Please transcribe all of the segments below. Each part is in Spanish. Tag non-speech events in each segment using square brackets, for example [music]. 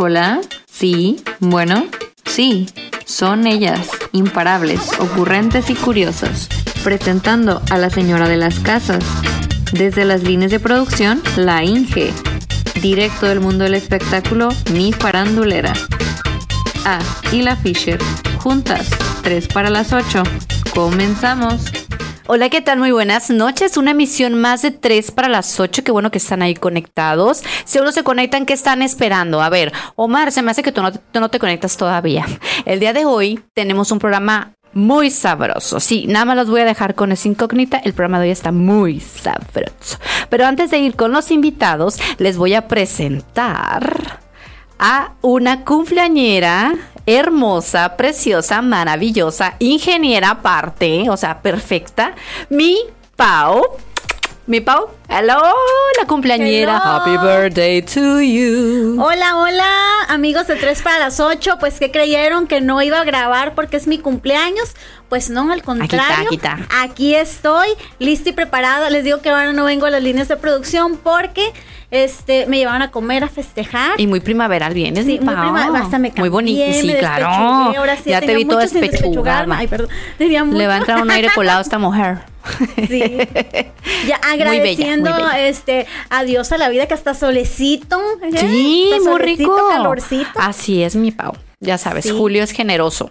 Hola, sí, bueno, sí, son ellas, imparables, ocurrentes y curiosas, presentando a la señora de las casas. Desde las líneas de producción, la Inge. Directo del mundo del espectáculo, mi farandulera. Ah, y la Fisher. Juntas, 3 para las 8. Comenzamos. Hola, ¿qué tal? Muy buenas noches. Una emisión más de 3 para las 8. Qué bueno que están ahí conectados. Si uno se conectan, ¿qué están esperando? A ver, Omar, se me hace que tú no, tú no te conectas todavía. El día de hoy tenemos un programa muy sabroso. Sí, nada más los voy a dejar con esa incógnita. El programa de hoy está muy sabroso. Pero antes de ir con los invitados, les voy a presentar a una cumpleañera hermosa, preciosa, maravillosa, ingeniera aparte, o sea, perfecta, mi Pau. Mi Pau, hello, la cumpleañera. Hello. Happy birthday to you. Hola, hola, amigos de 3 para las 8. Pues que creyeron que no iba a grabar porque es mi cumpleaños. Pues no, al contrario. aquí está. Aquí estoy, lista y preparada. Les digo que ahora no vengo a las líneas de producción porque este me llevaron a comer, a festejar. Y muy primaveral vienes, Sí, mi muy hasta me Muy bonito, cambié, sí, me claro. ahora sí, ya te vi toda mucho sin despechugarme. espechugada. Ay, perdón. Tenía Le va a entrar un aire colado a esta mujer. Sí. [laughs] Ya agradeciendo muy bella. este adiós a la vida que hasta solecito. ¿eh? Sí, muy solecito, rico. calorcito. Así es, mi Pau. Ya sabes, Sí. Julio es generoso.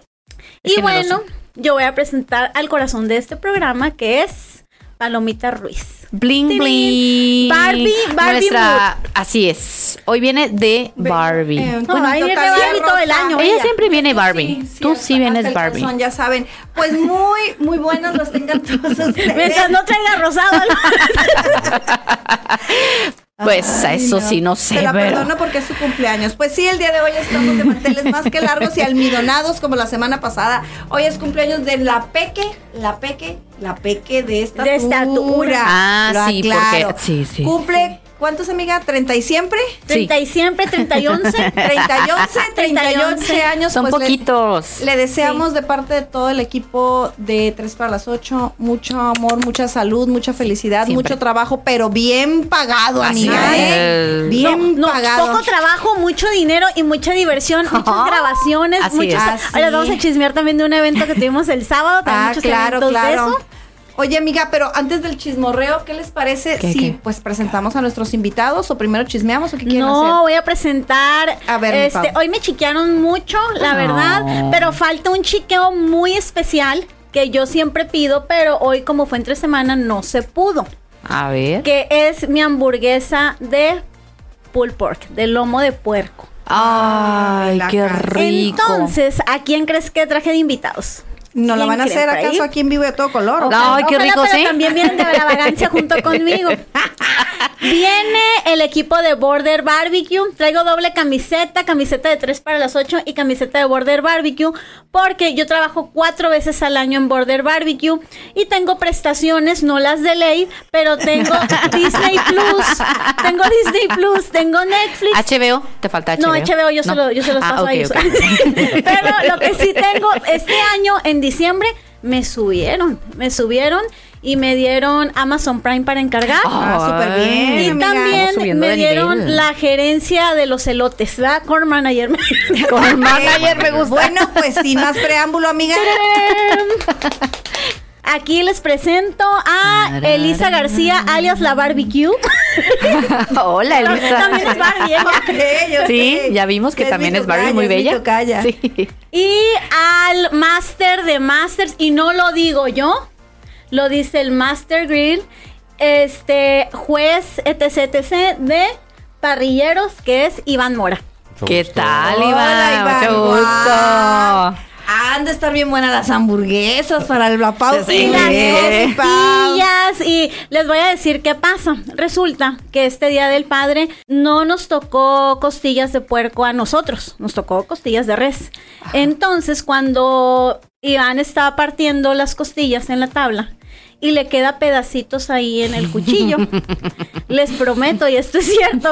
Es Y generoso. bueno, yo voy a presentar al corazón de este programa que es Palomita Ruiz. Bling Tilín. bling. Barbie, Barbie Nuestra, así es. Hoy viene de Barbie. Eh, No, ahí tonito viene Barbie todo el año. Ella ella. siempre viene Barbie. Tú hasta- sí vienes Barbie. calzón, ya saben. Pues muy, muy buenos los tengan todos [laughs] ustedes. Mientras no traiga rosado. [laughs] Pues Ay, eso sí, no sé, Se la pero- perdono porque es su cumpleaños. Pues sí, el día de hoy estamos de manteles más que largos y almidonados como la semana pasada. Hoy es cumpleaños de la peque, la peque, la peque de estatura. De estatura. Ah, Lo sí, aclaro. porque- sí, sí, Cumple, ¿cuántos, amiga? ¿30 y siempre? Sí. 30 y siempre, 30 y 11. 30 [laughs] y 11, 30 [laughs] y 11 años. Son pues, poquitos. Le deseamos de parte de todo el equipo de 3 para las 8 mucho amor, mucha salud, mucha felicidad, Siempre. mucho trabajo, pero bien pagado, Así amiga. ¿eh? Bien No, pagado. poco trabajo, mucho dinero y mucha diversión, [laughs] muchas grabaciones, Así muchos. Ahora vamos a chismear también de un evento que tuvimos el sábado, también Ah, muchos claro, eventos de claro. eso. Oye, amiga, pero antes del chismorreo, ¿qué les parece ¿Qué, si qué? pues presentamos a nuestros invitados o primero chismeamos o qué quieren No, hacer? voy a presentar. A ver, este, hoy me chiquearon mucho, la No. verdad, pero falta un chiqueo muy especial que yo siempre pido, pero hoy como fue entre semana no se pudo, A ver. que es mi hamburguesa de pulled pork, de lomo de puerco. Ay, la qué rico. Entonces, ¿a quién crees que traje de invitados? ¿No la ¿quién van a hacer ahí? acaso aquí en vivo de todo color? o qué? No. Ay, qué rico, pero ¿sí? también vienen de la vagancia junto [laughs] conmigo. Viene el equipo de Border Barbecue. Traigo doble camiseta, camiseta de 3 para las 8 y camiseta de Border Barbecue, porque yo trabajo cuatro veces al año en Border Barbecue y tengo prestaciones, no las de ley, pero tengo [laughs] Disney Plus, tengo Disney Plus, tengo Netflix. HBO, te falta HBO. No, HBO yo, se ¿No? lo, yo se los Ah, paso a ellos. [laughs] Pero lo que sí tengo, este año, en diciembre, me subieron. Me subieron y me dieron Amazon Prime para encargar. Ah, súper bien, y amiga. También me dieron nivel. la gerencia de los elotes, ¿verdad? Core Manager. Con el manager me gusta. Bueno, pues sin más preámbulo, amiga. Aquí les presento a Elisa García, alias la Barbecue. [laughs] Hola, Elisa. También es Barbie, ¿eh? Sí, ya vimos que Es también es Barbie muy bella. Sí. Y al Master de Masters, y no lo digo yo, lo dice el Master Grill, este juez etc, etc de parrilleros, que es Iván Mora. ¿Qué tal, Hola, Iván? Iván. Mucho gusto. Han de estar bien buenas las hamburguesas para el Pau. Sí. Y las Eh. costillas, y les voy a decir qué pasa. Resulta que este Día del Padre no nos tocó costillas de puerco a nosotros, nos tocó costillas de res. Entonces, cuando Iván estaba partiendo las costillas en la tabla, y le queda pedacitos ahí en el cuchillo. [laughs] Les prometo, y esto es cierto,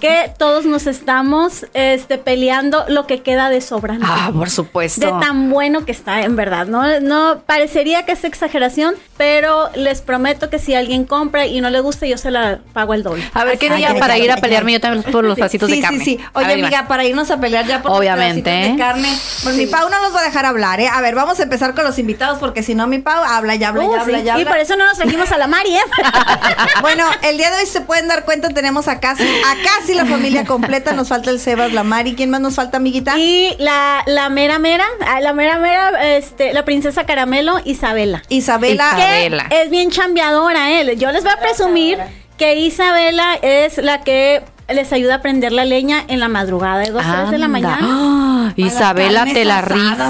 que todos nos estamos este, peleando lo que queda de sobrante. Ah, por supuesto. De tan bueno que está, en verdad. No, no parecería que es exageración, pero les prometo que si alguien compra y no le gusta, yo se la pago el doble. A ver, ¿qué día para ir a pelearme yo también por los pedacitos sí, de carne? Sí, sí, A Oye, ver, Iván. amiga, para irnos a pelear ya por Obviamente. los pedacitos de carne. Pues mi Pau no nos va a dejar hablar, ¿eh? A ver, vamos a empezar con los invitados porque si no, mi Pau habla y habla y Uh, habla sí. y habla. Por eso no nos trajimos a la Mari, ¿eh? [laughs] Bueno, el día de hoy se pueden dar cuenta, tenemos a casi, a casi la familia completa. Nos falta el Sebas, la Mari. ¿Quién más nos falta, amiguita? Y la, la mera mera, la mera mera, este, la princesa Caramelo, Isabela. Isabela. Isabela. Que es bien chambeadora, él. Yo les voy a presumir que Isabela es la que les ayuda a prender la leña en la madrugada de 2, 3 de la mañana. ¡Ah! Isabela te la asadas, rifa.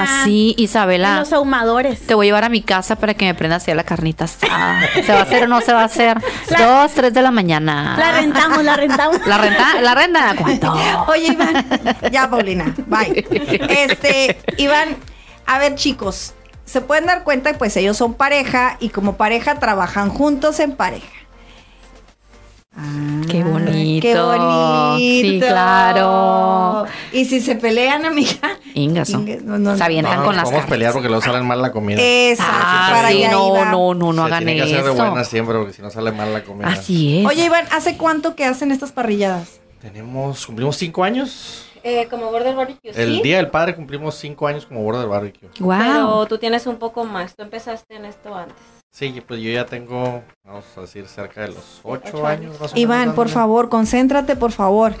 amiga. Sí, Isabela. los ahumadores. Te voy a llevar a mi casa para que me prendas ya la carnita asada. ¿Se va a hacer o no se va a hacer? [laughs] La- Dos, tres de la mañana. La rentamos, la rentamos. [laughs] ¿La renta? ¿La renta? ¿Cuánto? Oye, Iván. Ya, Paulina. Bye. [laughs] Este, Iván, a ver, chicos. Se pueden dar cuenta, pues ellos son pareja y como pareja trabajan juntos en pareja. Qué bonito. Qué bonito. Sí, claro. Y si se pelean, amiga. Ingaso. Inga- no, no, Se avientan No, con las podemos carnes. pelear porque luego salen mal la comida. Exacto. Ah, para sí, no, no, no, no Se hagan tiene que hacer de eso. buenas siempre porque si no sale mal la comida. Así es. Oye, Iván, ¿hace cuánto que hacen estas parrilladas? Tenemos, cumplimos cinco años. Eh, como Border Barbecue, El sí. día del padre cumplimos cinco años como Border Barbecue. wow. Pero tú tienes un poco más. Tú empezaste en esto antes. Sí, pues yo ya tengo, vamos a decir, cerca de los ocho, Ocho años. más o Iván, menos, por favor, concéntrate, por favor.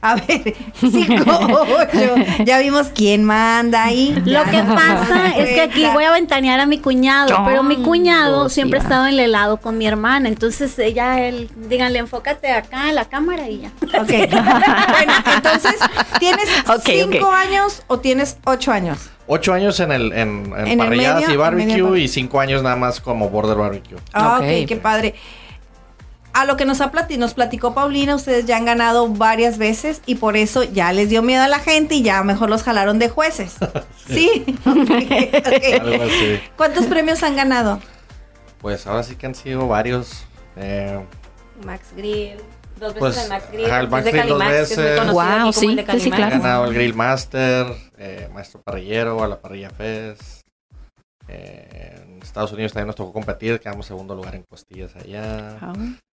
A ver, [laughs] cinco, ocho. Ya vimos quién manda ahí. Lo que pasa es que aquí voy a ventanear a mi cuñado, pero mi cuñado siempre ha estado en el helado con mi hermana, entonces ella, él, díganle, enfócate acá en la cámara y ya. Ok. [laughs] bueno, entonces, ¿tienes [laughs] cinco años o tienes ocho años? Ocho años en el en, en En el parrilladas medio, y barbecue medio. y cinco años nada más como Border Barbecue. Ah, Ok. qué padre. A lo que nos, ha plati- nos platicó Paulina, ustedes ya han ganado varias veces y por eso ya les dio miedo a la gente y ya mejor los jalaron de jueces. [laughs] sí. [laughs] ¿Cuántos premios han ganado? Pues ahora sí que han sido varios. Eh, Max Grill. Dos veces Pues, en Max Grill. ajá, el Max de Grill dos Calimax, que es muy veces. como sí, el de sí, sí, Calimax. he claro. ganado el Grill Master, eh, Maestro Parrillero, a la Parrilla Fest. Eh, en Estados Unidos también nos tocó competir, quedamos segundo lugar en costillas allá. Ah.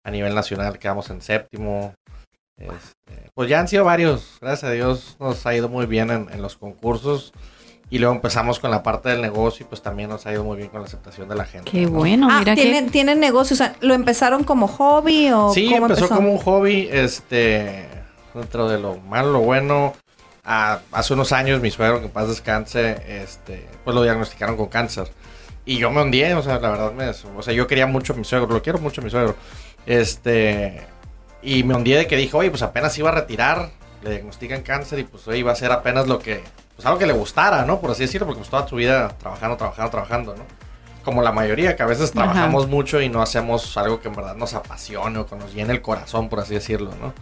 A nivel nacional quedamos en séptimo. Este, pues ya han sido varios, gracias a Dios nos ha ido muy bien en, en los concursos. Y luego empezamos con la parte del negocio y pues también nos ha ido muy bien con la aceptación de la gente. Qué ¿no? bueno, ah, mira ¿tienen, que. ¿tienen negocios? O sea, ¿Lo empezaron como hobby o Sí, cómo empezó, empezó? como un hobby, este, dentro de lo malo, lo bueno. Ah, hace unos años mi suegro, que en paz descanse, este, pues lo diagnosticaron con cáncer. Y yo me hundí, o sea, la verdad, me, o sea, yo quería mucho a mi suegro, lo quiero mucho a mi suegro. Este, y me hundí de que dije, oye, pues apenas iba a retirar, le diagnostican cáncer y pues oye, iba a ser apenas lo que, pues algo que le gustara, ¿no? Por así decirlo, porque pues toda su vida trabajando, trabajando, trabajando, ¿no? Como la mayoría, que a veces Ajá. trabajamos mucho y no hacemos algo que en verdad nos apasione o que nos llene el corazón, por así decirlo, ¿no?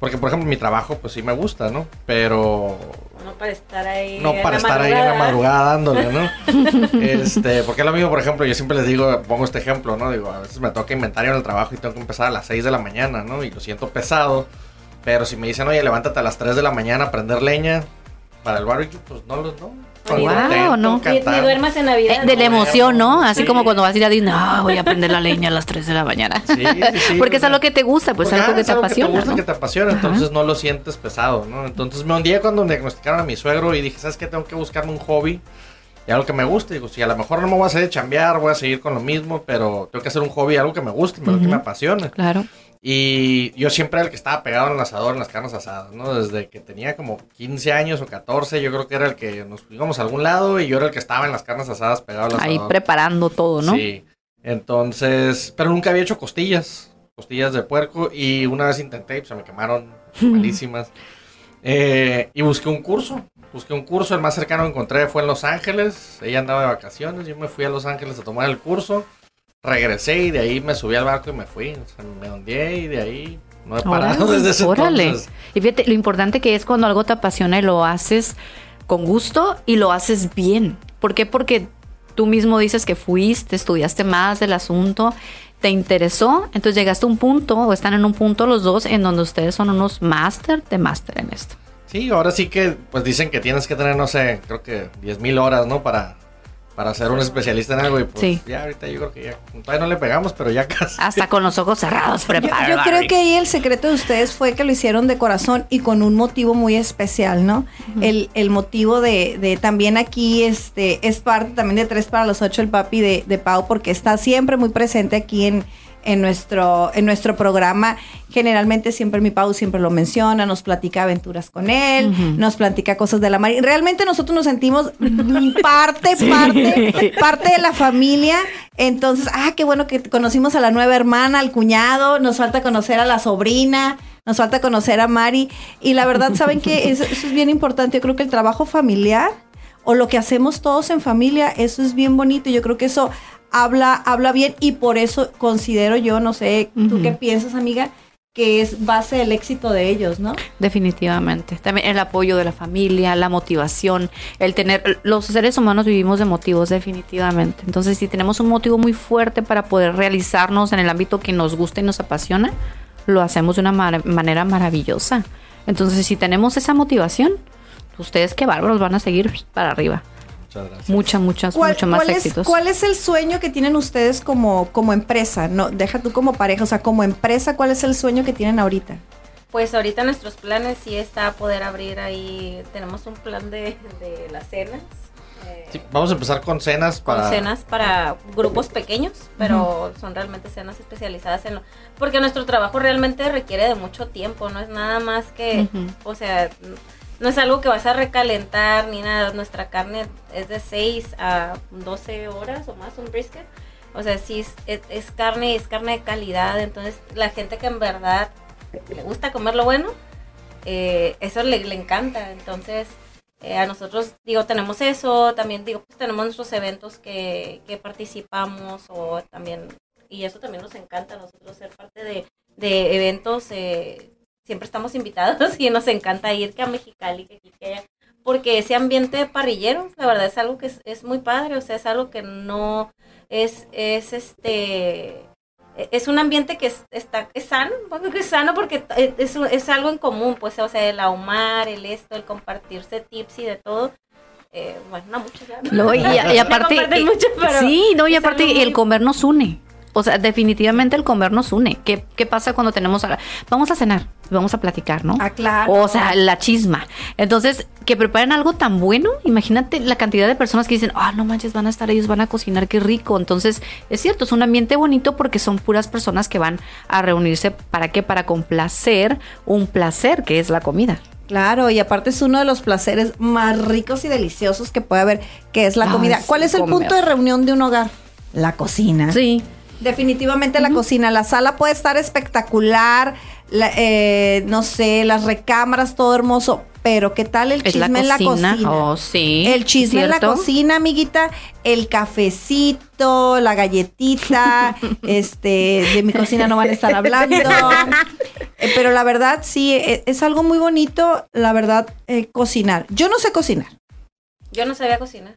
Porque, por ejemplo, mi trabajo, pues sí me gusta, ¿no? Pero No para estar ahí. no en para la estar ahí en la madrugada dándole, ¿no? [laughs] este, porque es lo mismo, por ejemplo, yo siempre les digo, pongo este ejemplo, ¿no? Digo, a veces me toca inventario en el trabajo y tengo que empezar a las 6 de la mañana, ¿no? Y lo siento pesado. Pero si me dicen, oye, levántate a las 3 de la mañana a prender leña para el barbecue, pues no lo, no. Wow, ¿no? Ni, ni cantar. duermas en Navidad. Eh, de la emoción, ¿no? Así Sí. como cuando vas a ir a Disney, no, voy a prender la leña a las 3 de la mañana. Sí, sí, sí, [laughs] Porque es algo que te gusta, pues Porque, algo ah, que es te apasiona, gusta, ¿no? que te apasiona, Ajá. entonces no lo sientes pesado, ¿no? Entonces me hundí cuando me diagnosticaron a mi suegro y dije, ¿sabes qué? Tengo que buscarme un hobby y algo que me guste. Digo, si a lo mejor no me voy a hacer de chambear, voy a seguir con lo mismo, pero tengo que hacer un hobby, algo que me guste, algo que me apasione. Claro. Y yo siempre era el que estaba pegado en el asador, en las carnes asadas, ¿no? Desde que tenía como 15 años o 14, yo creo que era el que nos íbamos a algún lado y yo era el que estaba en las carnes asadas pegado al asador. Ahí preparando todo, ¿no? Sí. Entonces, pero nunca había hecho costillas, costillas de puerco y una vez intenté y pues, se me quemaron [laughs] malísimas. Eh, y busqué un curso, busqué un curso, el más cercano que encontré fue en Los Ángeles, ella andaba de vacaciones, yo me fui a Los Ángeles a tomar el curso, regresé y de ahí me subí al barco y me fui, o sea, me hundí y de ahí no he parado Órale, [laughs] desde ese órale. entonces. Y fíjate, lo importante que es cuando algo te apasiona y lo haces con gusto y lo haces bien. ¿Por qué? Porque tú mismo dices que fuiste, estudiaste más del asunto, te interesó, entonces llegaste a un punto, o están en un punto los dos, en donde ustedes son unos máster de máster en esto. Sí, ahora sí que, pues dicen que tienes que tener, no sé, creo que 10.000 horas, ¿no? Para, para ser un especialista en algo. Y pues Sí. ya ahorita yo creo que ya, todavía no le pegamos, pero ya casi. Hasta con los ojos cerrados, Yo, prepara. yo creo que ahí el secreto de ustedes fue que lo hicieron de corazón y con un motivo muy especial, ¿no? el, el motivo de, de también aquí este es parte también de Tres para los Ocho, el papi de, de Pau, porque está siempre muy presente aquí en, en, nuestro, en nuestro programa. Generalmente siempre mi Pau siempre lo menciona, nos platica aventuras con él, nos platica cosas de la mar. Realmente nosotros nos sentimos [laughs] parte, parte, parte de la familia. Entonces, ah, qué bueno que conocimos a la nueva hermana, al cuñado, nos falta conocer a la sobrina, nos falta conocer a Mari. Y la verdad, ¿saben que [laughs] eso, eso es bien importante. Yo creo que el trabajo familiar o lo que hacemos todos en familia, eso es bien bonito. Yo creo que eso habla, habla bien y por eso considero yo, no sé, ¿tú qué piensas, amiga? Que es base del éxito de ellos, ¿no? Definitivamente. También el apoyo de la familia, la motivación, el tener... Los seres humanos vivimos de motivos, definitivamente. Entonces, si tenemos un motivo muy fuerte para poder realizarnos en el ámbito que nos gusta y nos apasiona, lo hacemos de una mar- manera maravillosa. Entonces, si tenemos esa motivación, ustedes qué bárbaros van a seguir para arriba. Muchas gracias. Muchas, muchas, mucho más cuál es, éxitos. ¿Cuál es el sueño que tienen ustedes como, como empresa? No, deja tú como pareja, o sea, como empresa, ¿cuál es el sueño que tienen ahorita? Pues ahorita nuestros planes sí está poder abrir ahí, tenemos un plan de, de las cenas. eh, Sí, vamos a empezar con cenas con para... cenas para grupos pequeños, pero son realmente cenas especializadas en lo... Porque nuestro trabajo realmente requiere de mucho tiempo, no es nada más que, o sea, no es algo que vas a recalentar ni nada, nuestra carne es de 6 a 12 horas o más, un brisket. O sea, sí es, es, es carne, es carne de calidad, entonces la gente que en verdad le gusta comer lo bueno, eh, eso le, encanta, entonces... Eh, a nosotros, digo, tenemos eso, también digo, pues tenemos nuestros eventos que, que participamos o también, y eso también nos encanta a nosotros ser parte de, de eventos, eh, siempre estamos invitados [laughs] y nos encanta ir que a Mexicali, que aquí, que allá, porque ese ambiente parrillero, la verdad es algo que es, es muy padre, o sea, es algo que no es, es este, es un ambiente que es, está, es sano, [laughs] porque es sano porque es, es algo en común, pues, o sea, el ahumar, el esto, el compartirse tips y de todo. Eh, bueno, no mucho ya. No, y, y [laughs] aparte, y- mucho, pero sí, no, y aparte el comer nos une. O sea, definitivamente el comer nos une. ¿Qué, qué pasa cuando tenemos a- vamos a cenar, vamos a platicar, ¿no? Ah, claro. O sea, la chisma. Entonces, que preparen algo tan bueno, imagínate la cantidad de personas que dicen, ah, no manches, van a estar ellos, van a cocinar, qué rico. Entonces, es cierto, es un ambiente bonito porque son puras personas que van a reunirse, ¿para qué? Para complacer un placer que es la comida. Claro, y aparte es uno de los placeres más ricos y deliciosos que puede haber, que es la comida. ¿Cuál es el comer. punto de reunión de un hogar? La cocina. Sí. Definitivamente la cocina. La sala puede estar espectacular, la- eh, no sé, las recámaras, todo hermoso. Pero ¿qué tal el Es la chisme en la cocina. Oh, sí. El chisme en la cocina, amiguita, el cafecito, la galletita, [laughs] este, de mi cocina no van a estar hablando. [laughs] Eh, pero la verdad, sí, e- es, algo muy bonito, la verdad, eh, cocinar. Yo no sé cocinar. Yo no sabía cocinar.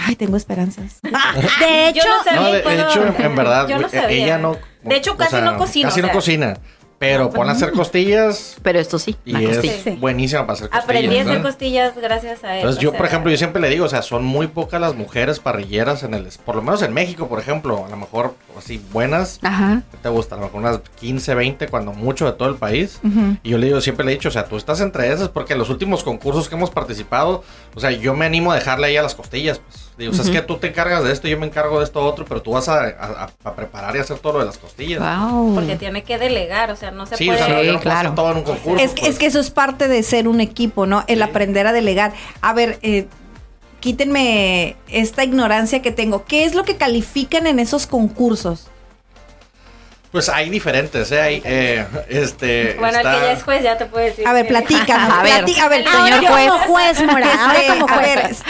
Ay, tengo esperanzas. [laughs] De hecho, Yo no sabía No, de, hecho, en, en verdad, Yo no sabía. ella no... De hecho, o casi no cocina, Casi o no cocina. Pero pon a hacer costillas Pero esto sí. y la es costilla. buenísima para hacer costillas. Aprendí a hacer ¿no? costillas gracias a él. Entonces yo, sea, por ejemplo, yo siempre le digo, o sea, son muy pocas las mujeres parrilleras en el, por lo menos en México, por ejemplo, a lo mejor así buenas, Ajá. ¿qué te gusta? A lo mejor unas 15, 20, cuando mucho de todo el país. Ujú. Y yo le digo, siempre le he dicho, o sea, tú estás entre esas porque en los últimos concursos que hemos participado, o sea, yo me animo a dejarle ahí a las costillas, pues. Digo, o sea, es que tú te encargas de esto, yo me encargo de esto otro, pero tú vas a, a- a preparar y hacer todo lo de las costillas. Wow. Porque tiene que delegar, o sea, no se Sí, o puede. sea, no, yo no puedo claro. hacer todo en un concurso. Es, que- pues. es que eso es parte de ser un equipo, ¿no? El Sí. aprender a delegar. A ver, eh, quítenme esta ignorancia que tengo. ¿Qué es lo que califican en esos concursos? Pues hay diferentes, ¿eh? Hay, eh, este, Bueno, está- el que ya es juez ya te puede decir. A ver, platícanos. [laughs] A ver, plati- a ver, señor ahora juez. como [laughs] juez Mora, ahora a ver,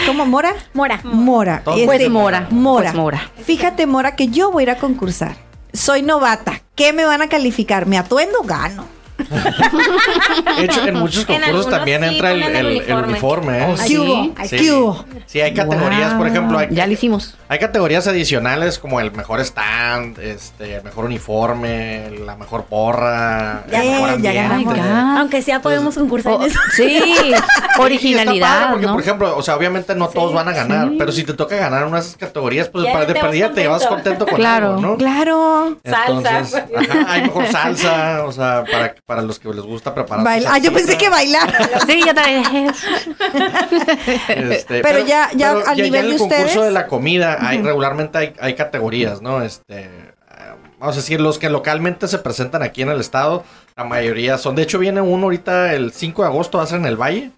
¿cómo Mora? Mora. Mora. Este, Juez Mora. Mora. Juez Mora. Fíjate, Mora, que yo voy a ir a concursar. Soy novata. ¿Qué me van a calificar? ¿Me atuendo? Gano. De hecho, en muchos concursos también sí entra el, ponen el uniforme. uniforme. ¿eh? Oh, ¿Qué hubo? Sí. ¿Qué hubo? Sí, hay categorías, por ejemplo, hay, Ya lo hicimos. hay categorías adicionales como el mejor stand, este, el mejor uniforme, la mejor porra, Ya, el mejor ya ganamos. Oh. Aunque sea podemos concursar Oh, en eso. sí, [laughs] Sí, padre originalidad, porque, ¿no? por ejemplo, o sea, obviamente no todos van a ganar, sí. pero si te toca ganar una de esas categorías, pues para de perdida te vas contento. con Claro. algo, ¿no? Claro. Salsa. Entonces, ajá, hay mejor salsa, o sea, para, para los que les gusta preparar. Baila- Ah, yo pensé que bailar. Sí, ya también. Este, Pero ya- ya al nivel en de el concurso ustedes. de la comida, hay, regularmente hay, hay categorías, ¿no? Este, eh, vamos a decir, los que localmente se presentan aquí en el estado, la mayoría son. De hecho, viene uno ahorita el 5 de agosto, va a ser en el Valle.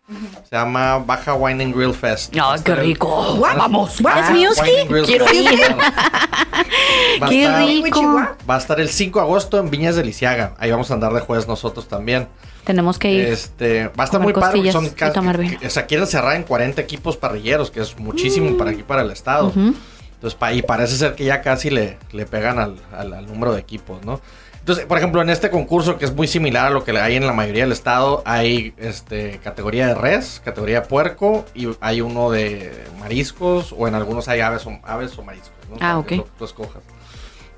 Se llama Baja Wine and Grill Fest. Ay, Va a qué el- rico. What? Vamos. Ah, ¿Es Grill Quiero ir. [laughs] Va Qué estar- rico. Va a estar el 5 de agosto en Viñas de Lisiaga. Ahí vamos a andar de juez nosotros también. Tenemos que ir. Este, va a estar muy padre. Son casi- o sea, quieren cerrar en 40 equipos parrilleros, que es muchísimo para aquí, para el estado. Ujú. Entonces, y parece ser que ya casi le, le pegan al, al- al número de equipos, ¿no? Entonces, por ejemplo, en este concurso, que es muy similar a lo que hay en la mayoría del estado, hay este categoría de res, categoría de puerco, y hay uno de mariscos, o en algunos hay aves o, aves o mariscos, ¿no? Ah, que ok. Tú, tú escojas.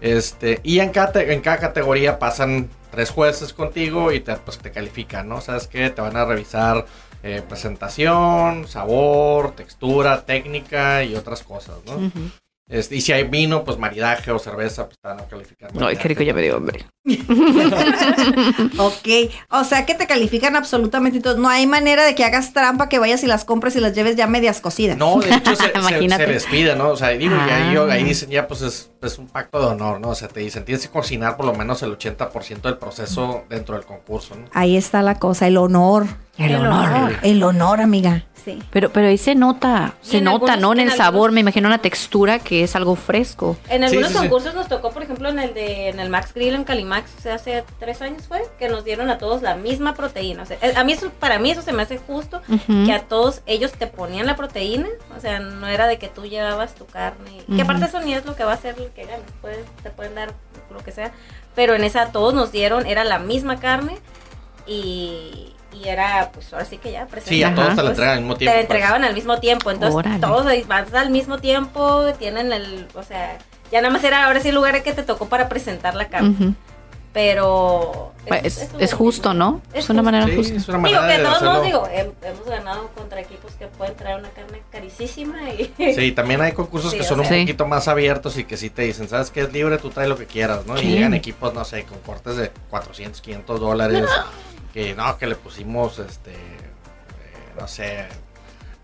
Este, y en cada, en cada categoría pasan tres jueces contigo y te, pues, te califican, ¿no? ¿Sabes qué? Te van a revisar eh, presentación, sabor, textura, técnica y otras cosas, ¿no? Ujú. Este, y si hay vino, pues maridaje o cerveza, pues van a calificar. Ay, qué rico, ya me dio hambre. [laughs] Ok, o sea que te califican absolutamente todo. No hay manera de que hagas trampa, que vayas y las compres y las lleves ya medias cocidas. No, de hecho se, [laughs] se, Imagínate. se les pide, ¿no? O sea, digo, y ahí, Ah. ahí dicen ya, pues es, es un pacto de honor, ¿no? O sea, te dicen, tienes que cocinar por lo menos el 80% del proceso dentro del concurso, ¿no? Ahí está la cosa, el honor. El honor. El honor, amiga. Sí. Pero, pero ahí se nota, Y se nota, algunos- ¿no? En en el sabor, me imagino una textura que es algo fresco. En algunos sí, sí. concursos nos tocó, por ejemplo, en el de en el Max Grill en Calimax hace tres años fue que nos dieron a todos la misma proteína. O sea, a mí eso, para mí eso se me hace justo que a todos ellos te ponían la proteína, o sea, no era de que tú llevabas tu carne, que aparte eso ni es lo que va a hacer el que gane, puedes, te pueden dar lo que sea, pero en esa todos nos dieron, era la misma carne y, y era, pues ahora sí que ya Sí, a Ajá. todos te la entregan al mismo tiempo. te pues. entregaban al mismo tiempo, entonces Órale. todos vas al mismo tiempo, tienen el, o sea, ya nada más era ahora sí el lugar que te tocó para presentar la carne, Ujú. pero Pues, Es, justo, ¿no? Es Es una justo. manera Sí, justa. es una Digo manera que de todos hacerlo. digo, hemos ganado contra equipos que pueden traer una carne carísima y [laughs] Sí, también hay concursos Sí, que son un sea. Poquito más abiertos y que sí te dicen, ¿sabes qué? Es libre, tú trae lo que quieras, ¿no? Sí. Y llegan equipos, no sé, con cortes de 400, 500 dólares, que no, que le pusimos, este, eh, no sé,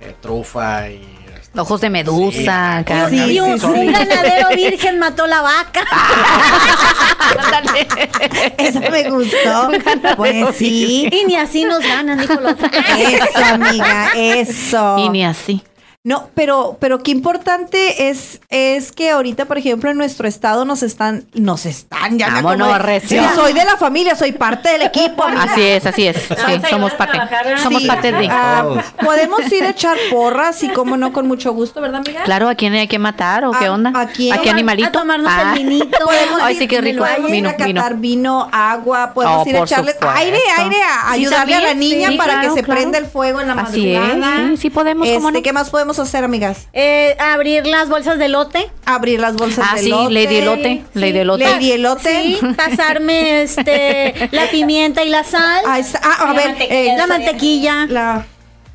eh, trufa y... este, Ojos de medusa, Sí, acá. Sí, Sí, un, sí, un ganadero virgen mató la vaca. [laughs] Eso me gustó. Pues sí. Y ni así nos ganan, otra. Eso, amiga, eso. Y ni así. No, pero, pero qué importante es, es que ahorita, por ejemplo, en nuestro estado nos están, nos están, ya me Vámonos, recio. Sí, soy de la familia, soy parte del equipo. Así es, así es. Sí, somos parte. Somos Sí. parte de. Todos. podemos ir a echar porras y como no, con mucho gusto, ¿verdad, amiga? Claro, ¿a quién hay que matar o qué ¿A- onda? a quién? ¿A qué animalito? A tomarnos Ah. el vinito. [laughs] Podemos Ay, ir- sí, qué rico. Podemos Vino, a vino. catar vino, agua, podemos Oh, ir a por echarle supuesto. aire, aire, a Sí, ayudarle a la niña sí, para claro, que se claro. prenda el fuego en la Así es, madrugada. sí, sí podemos, ¿cómo Este, no? ¿Qué más podemos hacer, amigas? Eh, abrir las bolsas de lote. Abrir las bolsas Ah, de sí, elote. Lady Elote. Lady Elote. Lady Elote. Sí, pasarme [laughs] este, la pimienta y la sal. Ah, ah, a La ver, mantequilla. eh, la mantequilla. la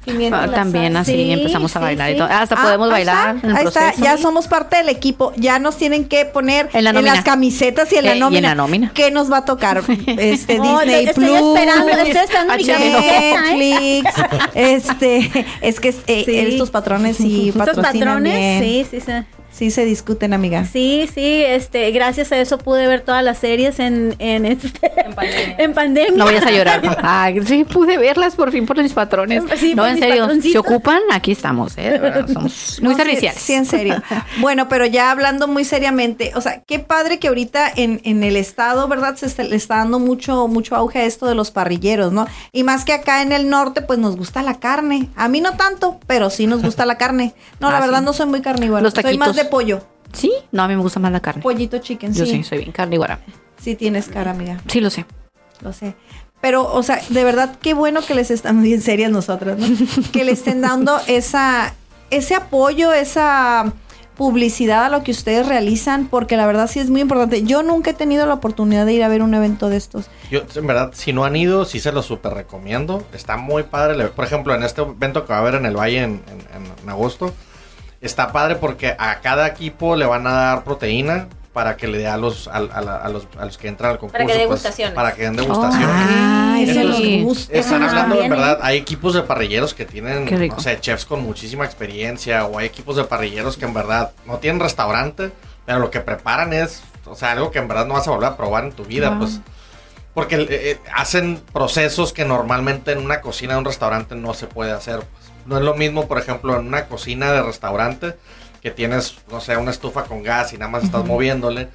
pimienta. Ah, también así Sí, empezamos a sí, bailar y todo. Hasta Ah, podemos ahí bailar está, en el ahí está, ya somos parte del equipo. Ya nos tienen que poner En la en, nómina. las camisetas y en la y en nómina. la nómina. ¿Qué nos va a tocar? [laughs] Este Oh, Disney estoy Plus. esperando, estoy esperando ¿eh? Netflix, este, [laughs] es que eh, Sí. estos patrones sí [laughs] Estos patrocinan patrones, bien. sí, sí, sí. Sí se discuten, amiga. Sí, sí, este, gracias a eso pude ver todas las series en, en este En pandemia. [laughs] en pandemia. No vayas a llorar. [laughs] Ah, sí, pude verlas por fin por mis patrones. Sí, no, por en mis serio, si ocupan, aquí estamos, ¿eh? De verdad, somos [laughs] muy No, sí- serviciales. Sí, en serio. Bueno, pero ya hablando muy seriamente, o sea, qué padre que ahorita en, en el estado, ¿verdad? Se está- le está dando mucho, mucho auge a esto de los parrilleros, ¿no? Y más que acá en el norte, pues nos gusta la carne. A mí no tanto, pero sí nos gusta la carne. No, la Ah, verdad sí. no soy muy carnívora. Los soy taquitos. más de pollo. Sí, no, a mí me gusta más la carne. Pollito chicken, Yo sí. sí, soy bien carnívora. Sí tienes cara, amiga. Sí, lo sé. Lo sé. Pero, o sea, de verdad, qué bueno que les están [laughs] bien serias nosotras, ¿no? que le estén dando [laughs] esa, ese apoyo, esa publicidad a lo que ustedes realizan, porque la verdad sí es muy importante. Yo nunca he tenido la oportunidad de ir a ver un evento de estos. Yo, en verdad, si no han ido, sí se los súper recomiendo. Está muy padre. Por ejemplo, en este evento que va a haber en el Valle en, en- en agosto, está padre porque a cada equipo le van a dar proteína para que le dé a los, a, a los, a los que entran al concurso. Para que dé pues, degustaciones. para que den degustaciones. Los sí. gusta. Están hablando, en verdad, hay equipos de parrilleros que tienen, no sé, chefs con muchísima experiencia, o hay equipos de parrilleros que en verdad no tienen restaurante, pero lo que preparan es, o sea, algo que en verdad no vas a volver a probar en tu vida, pues. Porque eh, eh, hacen procesos que normalmente en una cocina de un restaurante no se puede hacer. No es lo mismo, por ejemplo, en una cocina de restaurante que tienes, no sé, una estufa con gas y nada más estás moviéndole.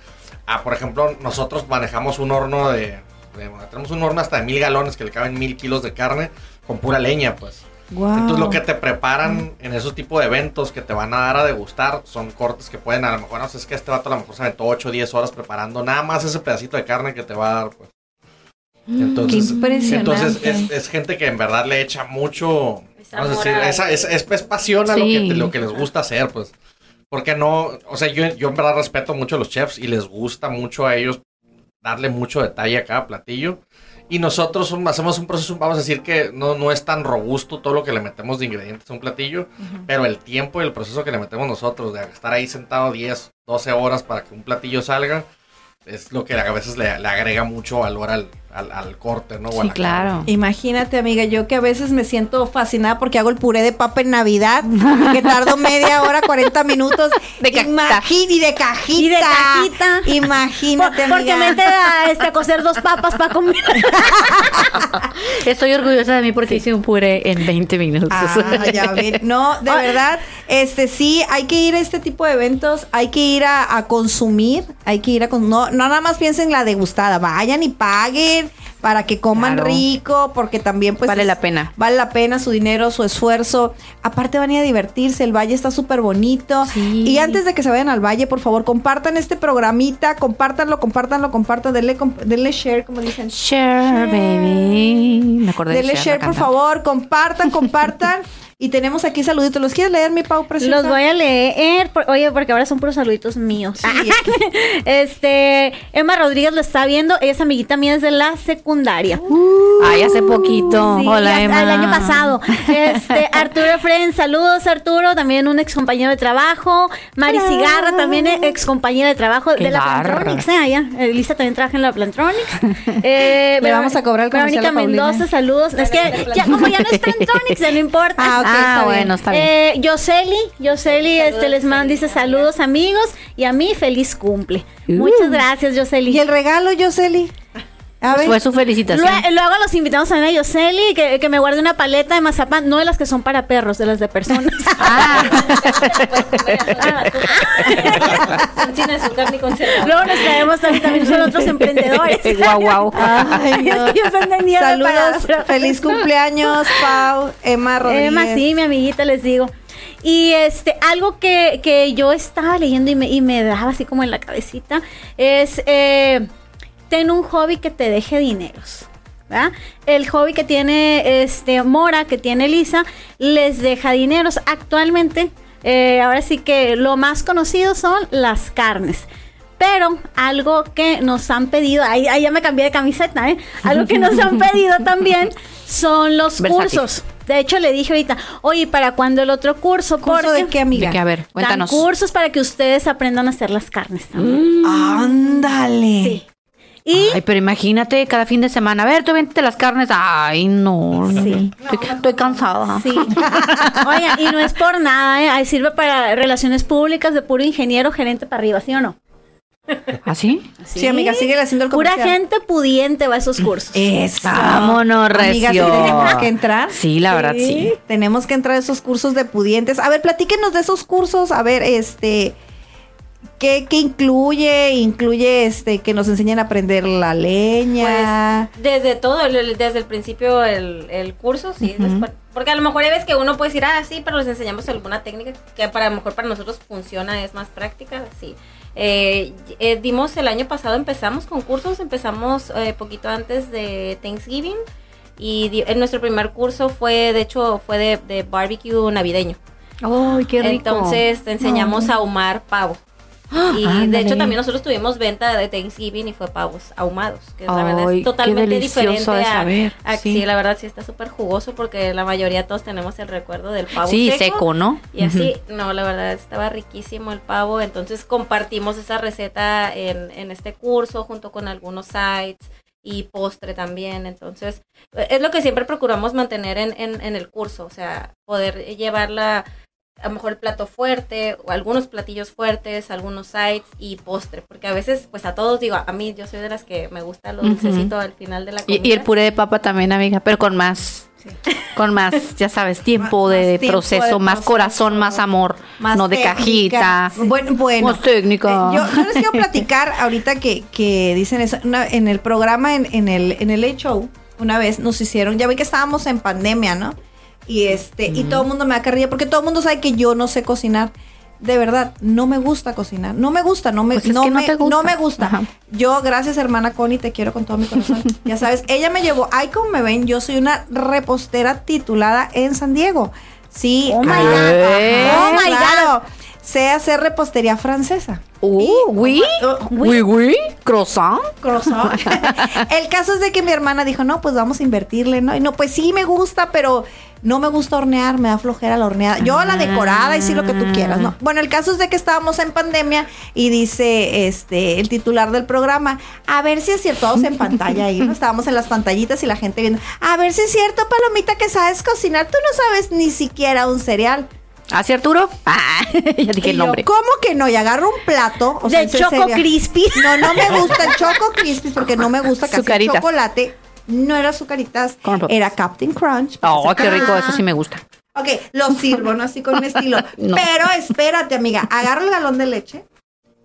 Ah, por ejemplo, nosotros manejamos un horno de, de- Tenemos un horno hasta de mil galones que le caben mil kilos de carne con pura leña, pues. Guau. Entonces lo que te preparan en esos tipos de eventos que te van a dar a degustar son cortes que pueden, a lo mejor, no sé, es que este vato a lo mejor se aventó 8 o 10 horas preparando nada más ese pedacito de carne que te va a dar, pues. Entonces, Qué impresionante. entonces es, es gente que en verdad le echa mucho, vamos a decir, esa- es, es- es pasión a lo, Sí. que, lo que les gusta hacer, pues. Porque no, o sea, yo, yo en verdad respeto mucho a los chefs y les gusta mucho a ellos darle mucho detalle a cada platillo. Y nosotros un- hacemos un proceso, vamos a decir que no, no es tan robusto todo lo que le metemos de ingredientes a un platillo, pero el tiempo y el proceso que le metemos nosotros, de estar ahí sentado 10, 12 horas para que un platillo salga, es lo que a veces le, le agrega mucho valor al, al, al corte, ¿no? O a Sí, la claro. Imagínate, amiga, yo que a veces me siento fascinada porque hago el puré de papa en Navidad, que tardo [laughs] media hora, 40 minutos. De cajita. Y de cajita. Y de cajita. Imagínate, Por- porque amiga. mete a, este, a cocer dos papas para comer. [laughs] Estoy orgullosa de mí porque hice un puré en 20 minutos. Ah, ya ven. No, de verdad, este sí, hay que ir a este tipo de eventos, hay que ir a, a consumir, hay que ir a no, no nada más piensen en la degustada, vayan y paguen para que coman Claro. rico, porque también pues Vale es- la pena. Vale la pena su dinero, su esfuerzo. Aparte van a ir a divertirse, el valle está súper bonito. Sí. Y antes de que se vayan al valle, por favor, compartan este programita, compártanlo, compártanlo, compartan, denle, comp- denle share, como dicen. Share, baby. Me acordé de Denle Cher, share, por favor, compartan, compartan. [laughs] y tenemos aquí saluditos. ¿Los quieres leer, mi Pau preciosa? Los voy a leer. por- oye, porque ahora son puros saluditos míos. Sí. [laughs] este, Emma Rodríguez lo está viendo. Ella es amiguita mía desde la secundaria. Ay, hace poquito. Sí, Hola, ya- Emma. El año pasado. Este, [laughs] Arturo Fren, saludos Arturo, también un ex compañero de trabajo. Mari Cigarra, también ex compañera de trabajo Qué de la barra. Plantronics, eh, allá. Elisa también trabaja en la Plantronics. [laughs] Eh, Le vamos a cobrar el Verónica. Mendoza, saludos. Es que ya, como ya no es Plantronics, ya no importa. Ah, ok, Ah, está bien. bueno, está bien. Eh, Yoseli, Yoseli, Saludos, este les manda, dice saludos amigos y a mí feliz cumple. Uh. Muchas gracias, Yoseli. ¿Y el regalo, Yoseli? A ver. Fue su felicitación. Lue- Luego los invitamos a Yoseli que, que me guarde una paleta de mazapán, no de las que son para perros, de las de personas. [laughs] Ah, [laughs] Son sin azúcar ni conservador. Luego nos traemos también, también son otros [laughs] emprendedores. guau, guau. Ay, no. Es que yo Saludos, para- feliz cumpleaños, Pau, Emma Rodríguez. Emma, sí, mi amiguita, les digo. Y este, algo que, que yo estaba leyendo y me, y me daba así como en la cabecita es eh, ten un hobby que te deje dineros. ¿verdad? El hobby que tiene este Mora, que tiene Lisa, les deja dineros. Actualmente, eh, ahora sí que lo más conocido son las carnes. Pero algo que nos han pedido, ahí, ahí ya me cambié de camiseta, ¿eh? Algo que nos han pedido también son los Versátil. cursos. De hecho, le dije ahorita, oye, ¿para cuándo el otro curso? ¿Curso de qué, amiga? ¿De qué? A ver, Dan cuéntanos. cursos para que ustedes aprendan a hacer las carnes también. Ándale. Sí. Y Ay, pero imagínate cada fin de semana. A ver, tú vente las carnes. Ay, no. Sí. Estoy, estoy cansada. Sí. Oigan, y no es por nada, ¿eh? Ahí sirve para relaciones públicas de puro ingeniero gerente para arriba, ¿sí o no? ¿Así? Sí, amiga, sigue haciendo el Pura comercial. gente pudiente va a esos cursos. Eso. Vámonos, Amiga, sí recio. tenemos que entrar. Sí, la verdad, sí. Tenemos que entrar a esos cursos de pudientes. A ver, platíquenos de esos cursos. A ver, este. ¿Qué, qué incluye? Incluye este que nos enseñen a aprender la leña. Pues desde todo, el- desde el principio el, el curso, sí. Después- porque a lo mejor hay veces que uno puede decir, ah, sí, pero les enseñamos alguna técnica que para a lo mejor para nosotros funciona, es más práctica, sí. Eh, eh, dimos el año pasado, empezamos con cursos, empezamos eh, poquito antes de Thanksgiving y di- en nuestro primer curso fue, de hecho, fue de, de barbecue navideño. ¡Ay, qué rico! Entonces te enseñamos a ahumar pavo. Y de hecho también nosotros tuvimos venta de Thanksgiving y fue pavos ahumados, que la verdad es totalmente diferente a, saber, a- sí. sí. la verdad sí está súper jugoso porque la mayoría todos tenemos el recuerdo del pavo sí, seco. seco, ¿no? Y así, no, la verdad estaba riquísimo el pavo. Entonces compartimos esa receta en, en este curso junto con algunos sites y postre también. Entonces, es lo que siempre procuramos mantener en, en, en el curso. O sea, poder llevarla a lo mejor el plato fuerte o algunos platillos fuertes, algunos sides y postre. Porque a veces, pues a todos digo, a mí yo soy de las que me gusta lo dulcecito al final de la comida. Y, y el puré de papa también, amiga, pero con más, con más, ya sabes, tiempo Más- de más tiempo proceso, de más corazón, más amor, Más no de técnica. cajita. Bueno, bueno. Más técnica. Eh, yo, yo les quiero platicar ahorita que, que dicen eso. una- en el programa, en, en el, en el Show, una vez nos hicieron, ya ven que estábamos en pandemia, ¿no? Y este, y todo el mundo me da carrilla porque todo el mundo sabe que yo no sé cocinar. De verdad, no me gusta cocinar. No me gusta, no me, Pues es no no me, te gusta. no me gusta. Ajá. Yo, gracias hermana Connie, te quiero con todo mi corazón. [laughs] ya sabes, ella me llevó, ay, como me ven, yo soy una repostera titulada en San Diego. Sí. Oh my God. ajá, Oh my God. Sé hacer repostería francesa. Uh, oui, oui, oui, croissant. Croissant. [laughs] El caso es de que mi hermana dijo, no, pues vamos a invertirle, ¿no? Y no, pues sí me gusta, pero no me gusta hornear, me da flojera la horneada. Yo la decorada y sí lo que tú quieras, ¿no? Bueno, el caso es de que estábamos en pandemia y dice este el titular del programa, a ver si es cierto, todos en pantalla ahí, ¿no? [laughs] Estábamos en las pantallitas y la gente viendo, a ver si es cierto, Palomita, que sabes cocinar, tú no sabes ni siquiera un cereal. ¿Así Arturo? [laughs] Ah, ya dije el yo, nombre. ¿Cómo que no? Y agarro un plato. o sea, de ese Choco. Crispy. No, no me [laughs] gusta el Choco Crispy porque no me gusta casi el chocolate. No era azucaritas, Corn Pops. era Captain Crunch. Oh, qué rico, Ah. eso sí me gusta. Ok, lo sirvo, ¿no? Así con un estilo. [laughs] No. Pero espérate, amiga. Agarro el galón de leche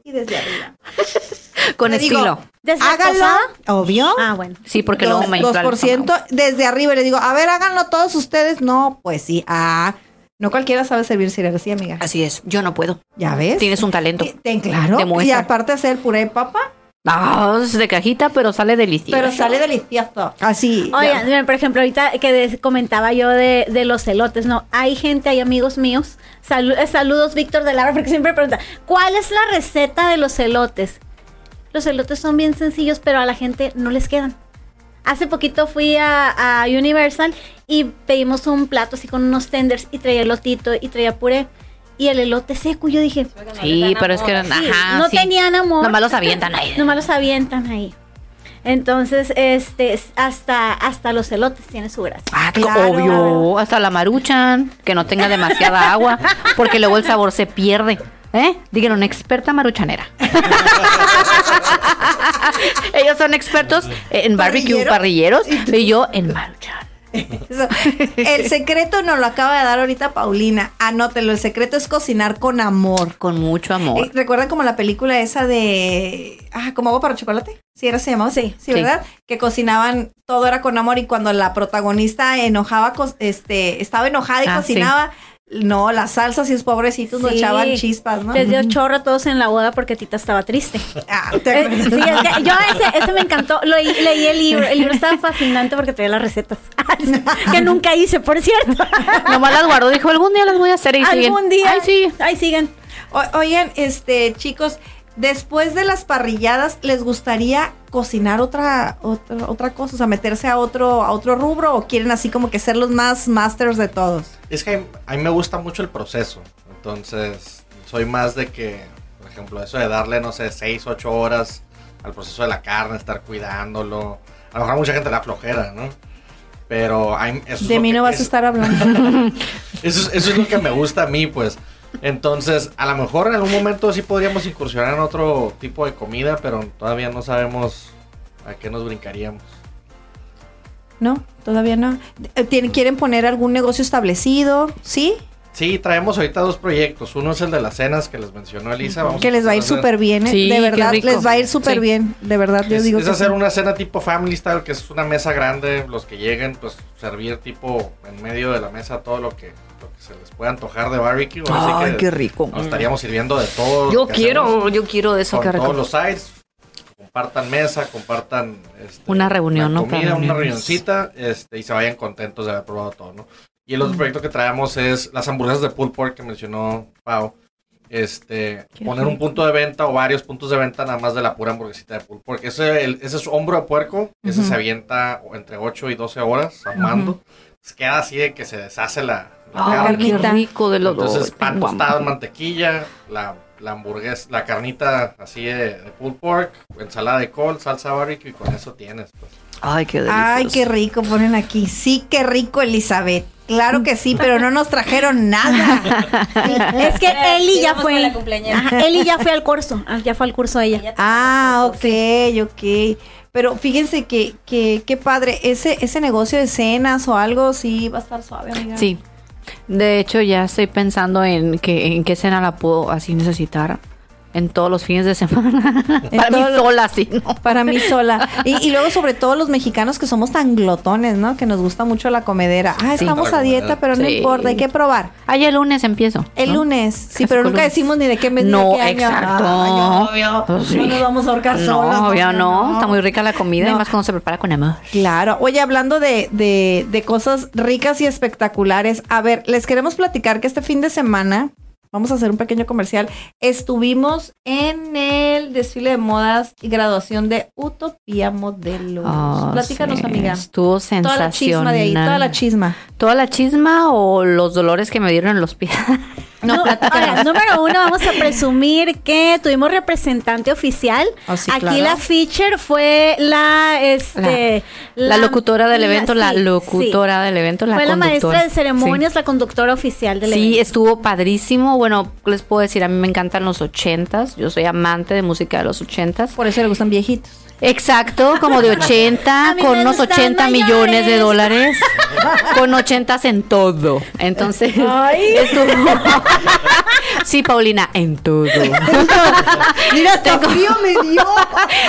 y desde arriba. [laughs] Con Le digo, estilo. Háganlo, obvio. Ah, bueno. Sí, porque luego me infla el 2% desde arriba. Y le digo, a ver, háganlo todos ustedes. No, pues sí. Ah, no cualquiera sabe servir cereal así, amiga. Así es, yo no puedo. ¿Ya ves? Tienes un talento. Y- ten- claro. Demuestra. Y aparte hacer puré de papa, Ah, es de cajita, pero sale delicioso. pero sale delicioso. Así. Oigan, miren, por ejemplo, ahorita que comentaba yo de, de los elotes, ¿no? Hay gente, hay amigos míos. Salu- eh, saludos, Víctor de Lara, [laughs] porque siempre pregunta, ¿cuál es la receta de los elotes? Los elotes son bien sencillos, pero a la gente no les quedan. Hace poquito fui a, a Universal y pedimos un plato así con unos tenders y traía elotito y traía puré. Y el elote seco, yo dije, Sí, pero es que Sí, ajá, no sí. tenían amor. Nomás los avientan ahí. [laughs] Nomás los avientan ahí. Entonces, este, hasta, hasta los elotes tienen su gracia. Ah, Claro. obvio. Hasta la maruchan, que no tenga demasiada [laughs] agua, porque luego el sabor se pierde. ¿Eh? Díganlo, una experta maruchanera. [laughs] Ellos son expertos en barbecue Parrillero. parrilleros y yo en maruchan. Eso. El secreto nos lo acaba de dar ahorita Paulina. Anótelo. El secreto es cocinar con amor. Con mucho amor. Eh, ¿Recuerdan como la película esa de. Ah, como agua para chocolate? Sí, era se llamaba. Sí, sí, Sí. ¿verdad? Que cocinaban, todo era con amor y cuando la protagonista enojaba, este, estaba enojada y Ah, cocinaba. No, las salsas y los pobrecitos nos Sí. echaban chispas, ¿no? Les dio chorro a todos en la boda porque Tita estaba triste. Ah, [laughs] ¿te Eh, acuerdas? sí, es que yo ese, ese me encantó. Lo, leí el libro. El libro estaba fascinante porque traía las recetas. [laughs] que nunca hice, por cierto. [laughs] Nomás las guardó, dijo, algún día las voy a hacer y siguen. Algún día. Ay, sí. Ahí siguen. O- oigan, este, chicos, después de las parrilladas, ¿les gustaría cocinar otra, otra, otra cosa? O sea, meterse a otro, a otro rubro o quieren así como que ser los más masters de todos? Es que a mí me gusta mucho el proceso. Entonces, soy más de que, por ejemplo, eso de darle, no sé, 6, 8 horas al proceso de la carne, estar cuidándolo. A lo mejor a mucha gente le da flojera, ¿no? Pero eso es De mí que- no vas a estar hablando. [laughs] Eso es, eso es lo que me gusta a mí, pues. Entonces, a lo mejor en algún momento sí podríamos incursionar en otro tipo de comida, pero todavía no sabemos a qué nos brincaríamos. No, todavía no. Eh, ¿tienen- ¿Quieren poner algún negocio establecido? ¿Sí? Sí, traemos ahorita dos proyectos. Uno es el de las cenas que les mencionó Elisa. Vamos Que les va a ir súper bien, ¿eh? Sí, de qué verdad, les va a ir súper Sí. bien. De verdad, yo Es, digo es que hacer sí. una cena tipo family style, que es una mesa grande, los que lleguen, pues servir tipo en medio de la mesa todo lo que, lo que se les pueda antojar de barbecue. Sí que rico. Nos estaríamos sirviendo de todo. Yo que quiero, yo quiero de eso, con qué rico. todos los sides. Compartan mesa, compartan este, Una reunión, la ¿no? Para comida, una reunioncita, este, y se vayan contentos de haber probado todo, ¿no? Y el otro proyecto que traemos es las hamburguesas de pulled pork que mencionó Pau. Este, Qué poner un punto de venta o varios puntos de venta nada más de la pura hamburguesita de pulled pork. Ese, el- ese es hombro de puerco, ese se avienta entre 8 y 12 horas ahumando. Pues queda así de que se deshace la, la Ay, carne. qué rico de los Entonces, dos. pan tostado en mantequilla, la, la hamburguesa, la carnita así de, de pulled pork, ensalada de col, salsa barbecue y con eso tienes. Pues. Ay, qué delicioso. Ay, qué rico ponen aquí. Sí, qué rico, Elizabeth. Claro que sí, pero no nos trajeron nada. [laughs] Es que Eli ya fue. Ajá, Eli ya fue al curso. Ah, Ya fue al curso ella. Ella Ah, ok, ok. Pero fíjense que, que, qué padre. Ese, ese negocio de cenas o algo, sí, va a estar suave, amiga. Sí. De hecho, ya estoy pensando en que en qué cena la puedo así necesitar en todos los fines de semana. [laughs] Para mí sola, sí, ¿no? Para mí sola. [laughs] Y, y luego, sobre todo, los mexicanos que somos tan glotones, ¿no? Que nos gusta mucho la comedera. Ah, Sí. estamos a dieta, pero no Sí. importa, hay que probar. Ay, el lunes empiezo. El ¿no? lunes, sí, Casi pero nunca lunes. decimos ni de qué mes ni No, de qué año. exacto. Ay, obvio. Pues sí. No nos vamos a ahorcar No, solas, obvio no. no. Está muy rica la comida No. y más cuando se prepara con amor. Claro. Oye, hablando de, de, de cosas ricas y espectaculares, a ver, les queremos platicar que este fin de semana, vamos a hacer un pequeño comercial, estuvimos en el desfile de modas y graduación de Utopía Modelos. Oh, Platícanos, sí. amiga. Estuvo sensacional. Toda la chisma de ahí, toda la chisma. ¿Toda la chisma o los dolores que me dieron en los pies? [laughs] No, ahora, número uno, vamos a presumir que tuvimos representante oficial. Oh, sí, Aquí claro. la feature fue la, este, La, locutora del evento, la sí, locutora del evento, sí. la Fue la maestra de ceremonias, la conductora oficial del Sí, evento. estuvo padrísimo. Bueno, les puedo decir, a mí me encantan los ochentas. Yo soy amante de música de los ochentas. Por eso le gustan viejitos. Exacto, como de 80, A mí con unos gustan 80 mayores. millones de dólares, con 80 en todo. Entonces, estuvo... Sí, Paulina, en todo. Mira, hasta frío me dio.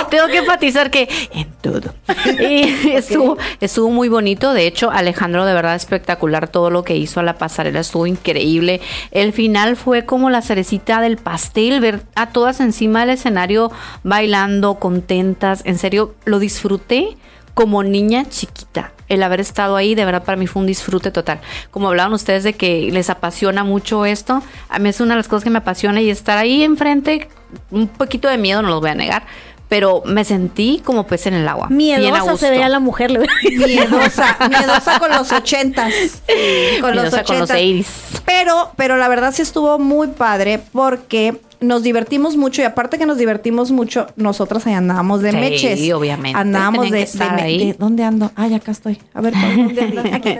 Tengo que enfatizar que en todo. Y [laughs] estuvo, estuvo muy bonito. De hecho, Alejandro, de verdad espectacular todo lo que hizo a la pasarela. Estuvo increíble. El final fue como la cerecita del pastel. Ver a todas encima del escenario bailando, contentas. En serio, lo disfruté como niña chiquita. El haber estado ahí, de verdad, para mí fue un disfrute total. Como hablaban ustedes de que les apasiona mucho esto, a mí es una de las cosas que me apasiona y estar ahí enfrente, un poquito de miedo, no los voy a negar, pero me sentí como pez en el agua. Miedosa se veía la mujer. Miedosa, [laughs] miedosa con los ochentas. Con los Miedosa con los ochentas. 80s. Pero, pero la verdad sí estuvo muy padre porque nos divertimos mucho y aparte que nos divertimos mucho, nosotras ahí andábamos de Sí, meches. obviamente. Andábamos de, de me- ahí. de- ¿Dónde ando? Ah, ya acá estoy. A ver, ¿por ¿dónde andas? [laughs] Aquí.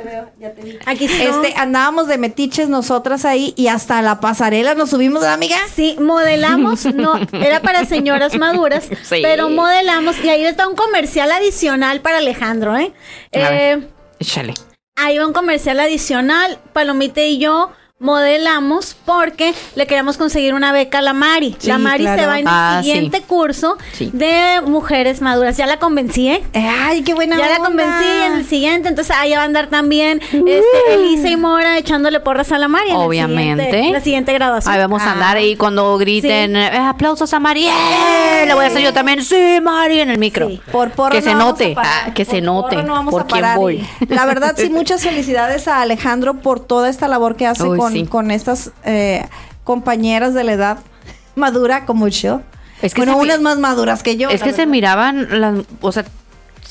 Aquí está. Este, andábamos de metiches nosotras ahí y hasta la pasarela nos subimos, ¿verdad, amiga? Sí, modelamos, no, [laughs] era para señoras maduras, Sí. pero modelamos y ahí está un comercial adicional para Alejandro, ¿eh? A ver. eh Échale. Ahí va un comercial adicional. Palomita y yo modelamos porque le queríamos conseguir una beca a la Mari. Sí, la Mari claro. se va en Ah, el sí. siguiente curso Sí. de mujeres maduras. Ya la convencí, ¿eh? Ay, qué buena Ya la convencí en el siguiente, entonces ahí va a andar también este, Elisa y Mora echándole porras a la Mari. en el Obviamente. siguiente- la siguiente graduación. Ahí vamos a andar Ah. y cuando griten eh, aplausos a Mari, ¡eh! le voy a hacer yo también, sí, Mari, en el micro. Sí. Por porro Que se no note, ah, que se Por note porro no vamos por a quién parar. voy. La verdad, sí, [laughs] muchas felicidades a Alejandro por toda esta labor que hace Uy, con, sí. con estas eh, compañeras de la edad madura como yo. Es que bueno, unas más maduras que yo. Es que se miraban, las, o sea,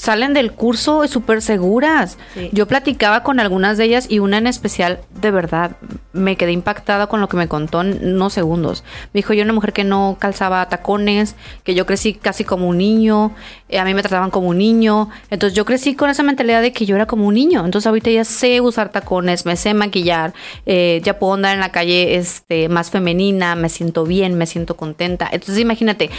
salen del curso súper seguras. Sí. Yo platicaba con algunas de ellas y una en especial, de verdad, me quedé impactada con lo que me contó en unos segundos. Me dijo, yo una mujer que no calzaba tacones, que yo crecí casi como un niño, eh, a mí me trataban como un niño, entonces yo crecí con esa mentalidad de que yo era como un niño, entonces ahorita ya sé usar tacones, me sé maquillar, eh, ya puedo andar en la calle este, más femenina, me siento bien, me siento contenta. Entonces imagínate,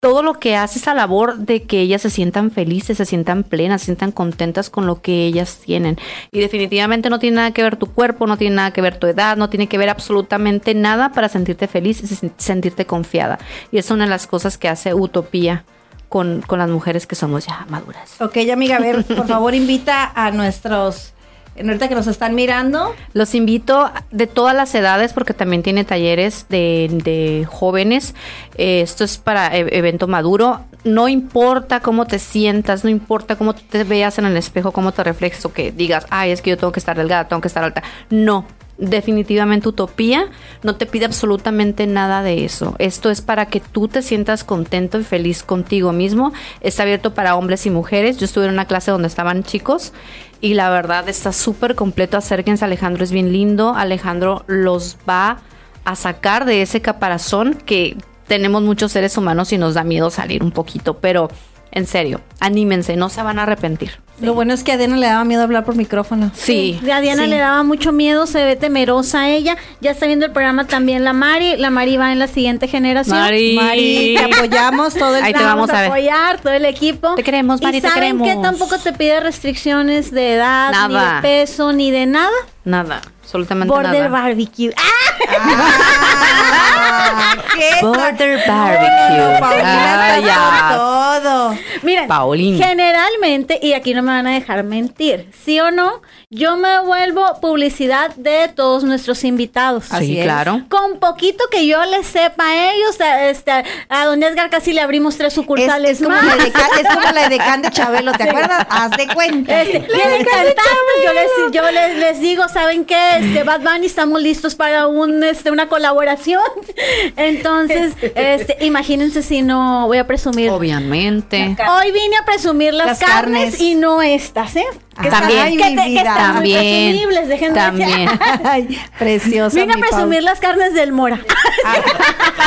todo lo que hace esa labor de que ellas se sientan felices, se sientan plenas, se sientan contentas con lo que ellas tienen. Y definitivamente no tiene nada que ver tu cuerpo, no tiene nada que ver tu edad, no tiene que ver absolutamente nada para sentirte feliz y sen- sentirte confiada. Y es una de las cosas que hace Utopía con, con las mujeres que somos ya maduras. Ok, amiga, a ver, por [laughs] favor, invita a nuestros. Ahorita que nos están mirando. Los invito de todas las edades porque también tiene talleres de, de jóvenes. Eh, esto es para e- evento maduro. No importa cómo te sientas, no importa cómo te veas en el espejo, cómo te reflejes o que digas, ay, es que yo tengo que estar delgada, tengo que estar alta. No, definitivamente Utopía no te pide absolutamente nada de eso. Esto es para que tú te sientas contento y feliz contigo mismo. Está abierto para hombres y mujeres. Yo estuve en una clase donde estaban chicos y la verdad está súper completo. Acérquense, Alejandro es bien lindo. Alejandro los va a sacar de ese caparazón que tenemos muchos seres humanos y nos da miedo salir un poquito, pero en serio, anímense, no se van a arrepentir. Lo bueno es que a Diana le daba miedo hablar por micrófono. Sí. A Diana Sí. le daba mucho miedo, se ve temerosa ella. Ya está viendo el programa también la Mari. La Mari va en la siguiente generación. Mari. Mari, te apoyamos todo el Ahí te vamos a ver. apoyar todo el equipo. Te queremos, Mari, y te saben queremos. que tampoco te pide restricciones de edad, ni de peso, ni de nada. Nada, absolutamente Border nada. Barbecue. ¡Ah! Ah, [laughs] ¿qué Border? Barbecue. Paulina Ah, está ya. todo. Miren, Paulina. generalmente, y aquí no me van a dejar mentir, ¿sí o no? Yo me vuelvo publicidad de todos nuestros invitados. Sí, claro. Con poquito que yo les sepa a ellos, a, este, a don Edgar casi le abrimos tres Es, sucursales es como más. la edecán, es como la edecán de [laughs] Chabelo, ¿te acuerdas? Haz de cuenta. Este, encantados. yo les, yo les, les digo, ¿saben qué? Este, Bad Bunny estamos listos para un, este, una colaboración. [laughs] Entonces, este, imagínense si no voy a presumir. Obviamente. Hoy vine a presumir las, Las carnes, carnes. y no estas, ¿eh? Que También. están- que, te- que están muy También. presumibles, déjenme También. decir. [laughs] Ay, preciosa. Vine a presumir las carnes del Mora.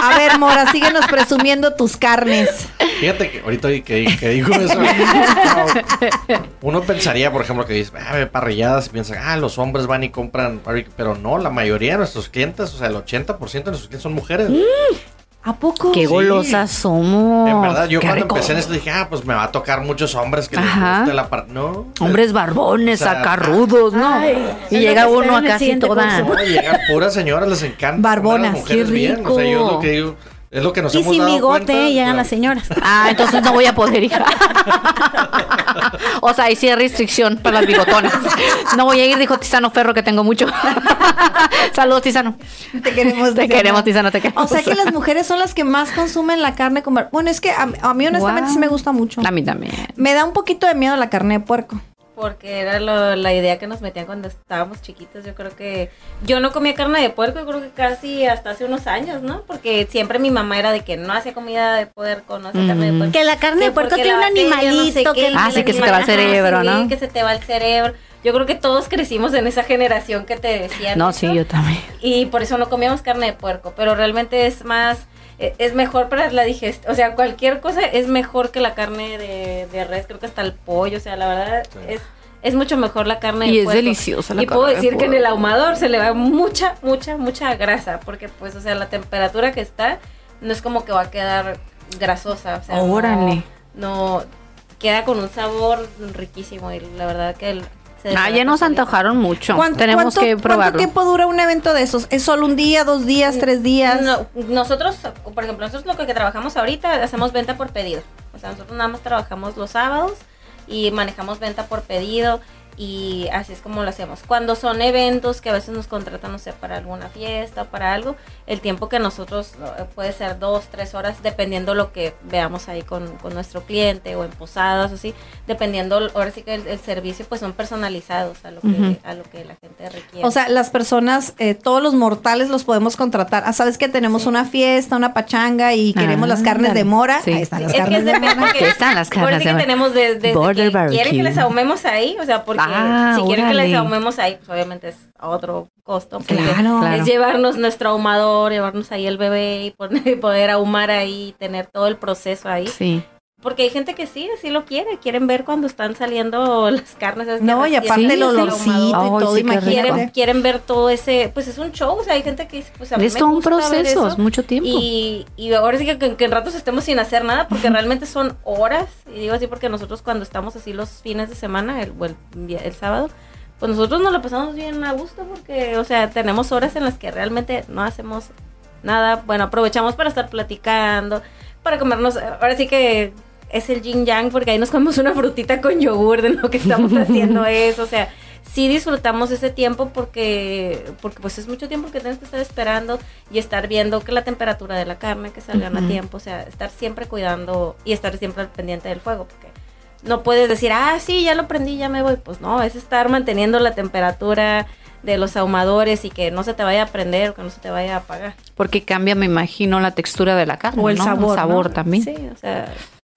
A ver, Mora, síguenos presumiendo tus carnes. Fíjate que ahorita que, que digo eso, [laughs] uno pensaría, por ejemplo, que dice, ah, ve parrilladas, y piensan, ah, los hombres van y compran barbecue", pero no, la mayoría de nuestros clientes, o sea, el 80% de nuestros clientes son mujeres. ¿A poco? Qué Sí. golosas somos. En verdad, yo Qué cuando rico. empecé en esto dije, ah, pues me va a tocar muchos hombres que les Ajá. guste la par... No. Hombres barbones, O sea, acá-rudos, ¿no? Ay, y llega uno acá siguiente toda. llegan puras señoras, les encanta. Barbonas, qué bien. O sea, yo rico. lo que digo, es lo que nos Y hemos sin dado bigote cuenta, llegan claro. las señoras. Ah, entonces no voy a poder ir. o sea, ahí sí hay restricción para las bigotonas. No voy a ir, dijo Tizano Ferro, que tengo mucho. Saludos, Tizano. Te queremos, Te Tizana. queremos, Tizano, te queremos. O sea que las mujeres son las que más consumen la carne con bar- Bueno, es que a, a mí honestamente Wow. sí me gusta mucho. A mí también. Me da un poquito de miedo la carne de puerco. Porque era lo- la idea que nos metían cuando estábamos chiquitos. Yo creo que yo no comía carne de puerco, yo creo que casi hasta hace unos años, ¿no? Porque siempre mi mamá era de que no hacía comida de puerco, no hacía carne de Mm. puerco. Que la carne de Que puerco tiene un no sé animalito qué, que- Ah, sí, que se te va el Ajá, cerebro, sí, ¿no? que se te va el cerebro. Yo creo que todos crecimos en esa generación que te decían. No, eso. sí, yo también. Y por eso no comíamos carne de puerco, pero realmente es más, es mejor para la digestión, o sea, cualquier cosa es mejor que la carne de, de res, creo que hasta el pollo, o sea, la verdad Sí. es, es mucho mejor la carne Y de es puerco. deliciosa la Y puedo de decir que en el ahumador se le va mucha, mucha, mucha grasa, porque pues, o sea, la temperatura que está no es como que va a quedar grasosa, o sea, no- Órale. no, queda con un sabor riquísimo y la verdad que el, Ah, ya nos antojaron mucho. ¿Cuánto- Tenemos cuánto- que probarlo. ¿Cuánto tiempo dura un evento de esos? ¿Es solo un día, dos días, tres días? No, nosotros, por ejemplo, nosotros lo que trabajamos ahorita, hacemos venta por pedido. O sea, nosotros nada más trabajamos los sábados y manejamos venta por pedido y así es como lo hacemos. Cuando son eventos que a veces nos contratan, no sé, para alguna fiesta o para algo, el tiempo que nosotros eh, puede ser dos, tres horas, dependiendo lo que veamos ahí con, con nuestro cliente o en posadas, así, dependiendo, ahora sí que el, el servicio, pues son personalizados a lo que, a lo que la gente requiere. O sea, las personas, eh, todos los mortales los podemos contratar. Ah, sabes que tenemos una fiesta, una pachanga y queremos las carnes de mora. Sí. Ahí están las Es que carnes es de mora. están las carnes de que mar- tenemos desde, desde Border que quieren que les ahumemos ahí, o sea, porque Ah, si quieren que les ahumemos ahí, pues obviamente es a otro costo. Claro. Es llevarnos nuestro ahumador, llevarnos ahí el bebé y poner- [laughs] poder ahumar ahí, tener todo el proceso ahí. Sí. Porque hay gente que sí, sí lo quiere, quieren ver cuando están saliendo [laughs] las carnes. esas No, y aparte el olorcito y todo, sí. Quieren, quieren ver todo ese, pues es un show, o sea, hay gente que dice, pues a mí Es me todo un gusta ver proceso, eso. es mucho tiempo. Y, y ahora sí que, que, que en ratos estemos sin hacer nada, porque [laughs] realmente son horas, y digo así porque nosotros cuando estamos así los fines de semana, el, o el, el sábado, pues nosotros nos lo pasamos bien a gusto, porque, o sea, tenemos horas en las que realmente no hacemos nada, bueno, aprovechamos para estar platicando, para comernos, ahora sí que es el yin yang, porque ahí nos comemos una frutita con yogur de lo que estamos [laughs] haciendo eso, o sea, sí disfrutamos ese tiempo porque, porque pues es mucho tiempo que tienes que estar esperando y estar viendo que la temperatura de la carne, que salgan a tiempo, o sea, estar siempre cuidando y estar siempre al pendiente del fuego, porque no puedes decir, ah, sí, ya lo prendí, ya me voy, pues no, es estar manteniendo la temperatura de los ahumadores y que no se te vaya a prender o que no se te vaya a apagar. Porque cambia, me imagino, la textura de la carne. O el ¿no? sabor, El sabor ¿no? también. Sí, o sea,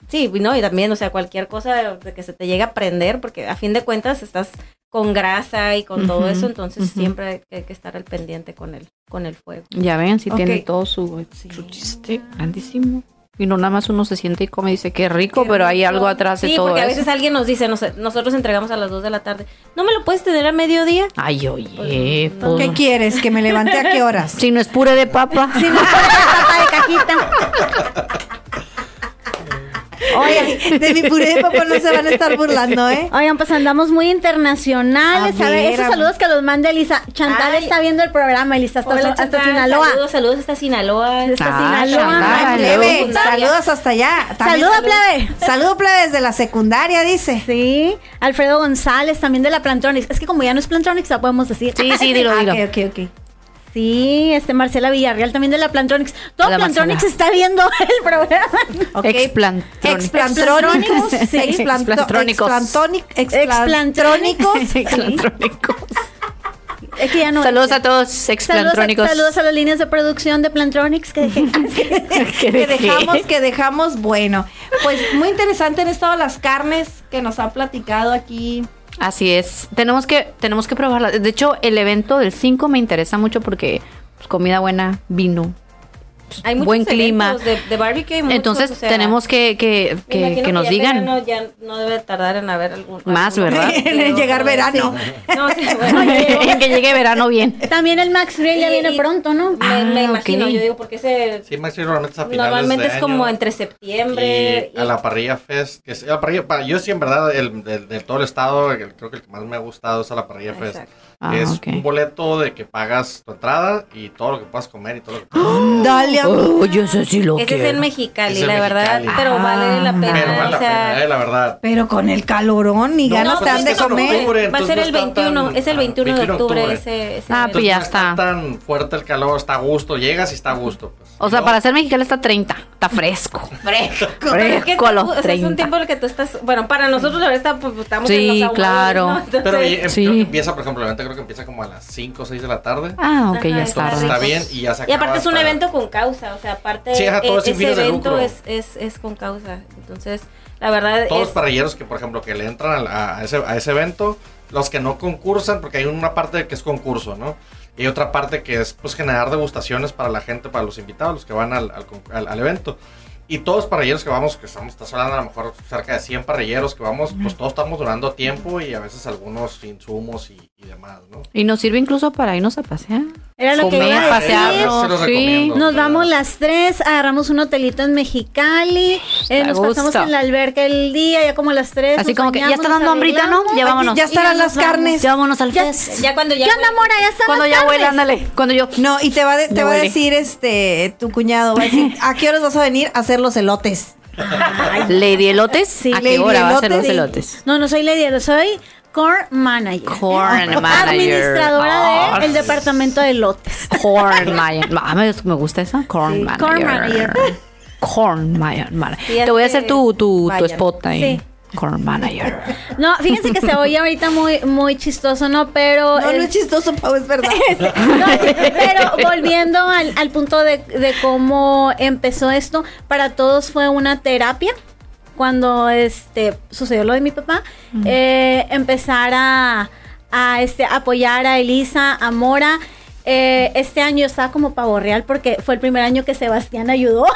sí, y no, y también, o sea, cualquier cosa de que se te llegue a prender, porque a fin de cuentas estás con grasa y con todo eso, entonces siempre hay, hay que estar al pendiente con el, con el fuego. Ya ven, sí Ok. tiene todo su, su chiste grandísimo. Y no nada más uno se siente y come y dice, qué rico, pero hay algo atrás de Sí, todo porque a veces alguien nos dice, nos- nosotros entregamos a las 2 de la tarde, ¿no me lo puedes tener a mediodía? Ay, oye, Pues, pues, ¿Qué quieres? ¿Que me levante a qué horas? [laughs] si no es puré de papa. Si no fuera papa de cajita. [laughs] Oye, de mi puré de papa no se van a estar burlando, ¿eh? Oigan, pues andamos muy internacionales. A A ver, esos saludos que los manda Elisa. Chantal Ay. está viendo el programa, Elisa, hasta, Hola, hasta Chantal, Sinaloa. Saludos, saludos hasta Sinaloa. Hasta Ah, Sinaloa. Chantal. Ay, plebe, Saludos. saludos hasta allá. También Saluda, saludos- plebe. Saludo, plebe, desde la secundaria, dice. Sí, Alfredo González, también de la Plantronics. Es que como ya no es Plantronics, la podemos decir. Sí, sí, dilo, [laughs] Ah, dilo. ok, ok, ok. Sí, este Marcela Villarreal también de la Plantronics. Todo Hola, Plantronics Marcela. está viendo [laughs] el programa. Ok. Explantrónicos. Explantrónicos. Sí. [laughs] Explantrónicos. Explantrónicos. Explantrónicos. [laughs] Es que ya no. Saludos a todos, Saludos a, explantrónicos. saludos a las líneas de producción de Plantronics que dejamos, que dejamos, bueno. Pues muy interesante han estado las carnes que nos ha platicado aquí. Así es. Tenemos que, tenemos que probarla. De hecho, el evento del 5 me interesa mucho porque pues, comida buena, vino, Hay muchos buen clima. De, de barbecue. muchos, Entonces o sea, tenemos que, que, me que, que nos ya digan. verano ya no debe tardar en haber algún. Más, algún- ¿verdad? En llegar verano. No, sí, [laughs] bueno, en que llegue verano bien. También el Max Grill ya Y- viene y- pronto, ¿no? me, me Ah, imagino, ok. yo digo, porque ese Sí, Maxi normalmente es a finales normalmente de es como año. entre septiembre y a la parrilla fest que es, la parrilla para yo sí en verdad el del de todo el estado el- creo que el que más me ha gustado es a la parrilla fest Exacto. Ah, es ok. un boleto de que pagas tu entrada y todo lo que puedas comer y todo lo que puedas Dale, amigo. Oh, yo sé si lo Ese es en Mexicali, Es en la verdad, Mexicali. pero vale la pena. pero vale o la sea, pena eh, la verdad Pero con el calorón y No, ganas pues te han es de comer. octubre, va a ser el está 21, tan- es el ah, 21 de 21 octubre, octubre. ese, ese Ah, pues ya no está está. tan fuerte el calor está a gusto llegas y está a gusto pues. O sea, No, para ser mexicano está 30. Está fresco. [laughs] Fresco. [laughs] Fresco a los o sea, es un 30. tiempo en el que tú estás, bueno, para nosotros la verdad está, pues, estamos Sí, en los ahumados, claro. pero Sí. que empieza por ejemplo el evento creo que empieza como a las 5 o 6 de la tarde Ah, ok, Ajá, ya es está tarde. está bien y ya se Y aparte acaba es un evento con causa, o sea, aparte Sí, ajá, todo es sin ese evento lucro. es, es, es con causa. Entonces, la verdad todos es... los parrilleros que, por ejemplo, que le entran a, a ese, a ese evento, los que no concursan, porque hay una parte que es concurso, ¿no? Y hay otra parte que es, pues, generar degustaciones para la gente, para los invitados, los que van al, al, con- al- al evento. Y todos los parrilleros que vamos, que estamos, estás hablando a lo mejor cerca de 100 parrilleros que vamos, pues todos estamos durando tiempo y a veces algunos insumos y, y demás, ¿no? Y nos sirve incluso para irnos a pasear. Era lo que iba a decir. pasearnos, Se los sí. Nos vamos las tres, agarramos un hotelito en Mexicali, eh, nos gusto. pasamos en la alberca el día, ya como las tres. Así como que ya está dando hambrita, ¿no? Ya vámonos. Ya estarán ya las carnes. Ya vámonos al Ya- fest. Ya cuando ya... ¿Qué onda, Mora? Ya están Cuando las ya carnes. huele, ándale. Cuando yo. No, y te va, de- te va a decir este tu cuñado, va a decir, ¿a qué horas vas a venir a hacer los elotes? Lady Elotes. Sí, ¿A qué Lady hora va a ser los Elotes, sí. elotes? No, no soy Lady, soy core manager. Corn manager. Administradora Ah, del departamento de lotes. Corn manager. Ah, me, gusta esa. Corn Sí, manager. corn manager. Corn manager. Sí, Te voy a hacer tu, tu, tu spot ahí. Sí. Corn manager. No, fíjense que se oye ahorita muy, muy chistoso, ¿no? Pero. No, no el- es chistoso, Pau, es verdad. [laughs] No, pero volviendo al, al punto de, de cómo empezó esto, para todos fue una terapia. Cuando este sucedió lo de mi papá, eh, empezar a, a, este, apoyar a Elisa, a Mora. eh, este año yo estaba como pavo real porque fue el primer año que Sebastián ayudó.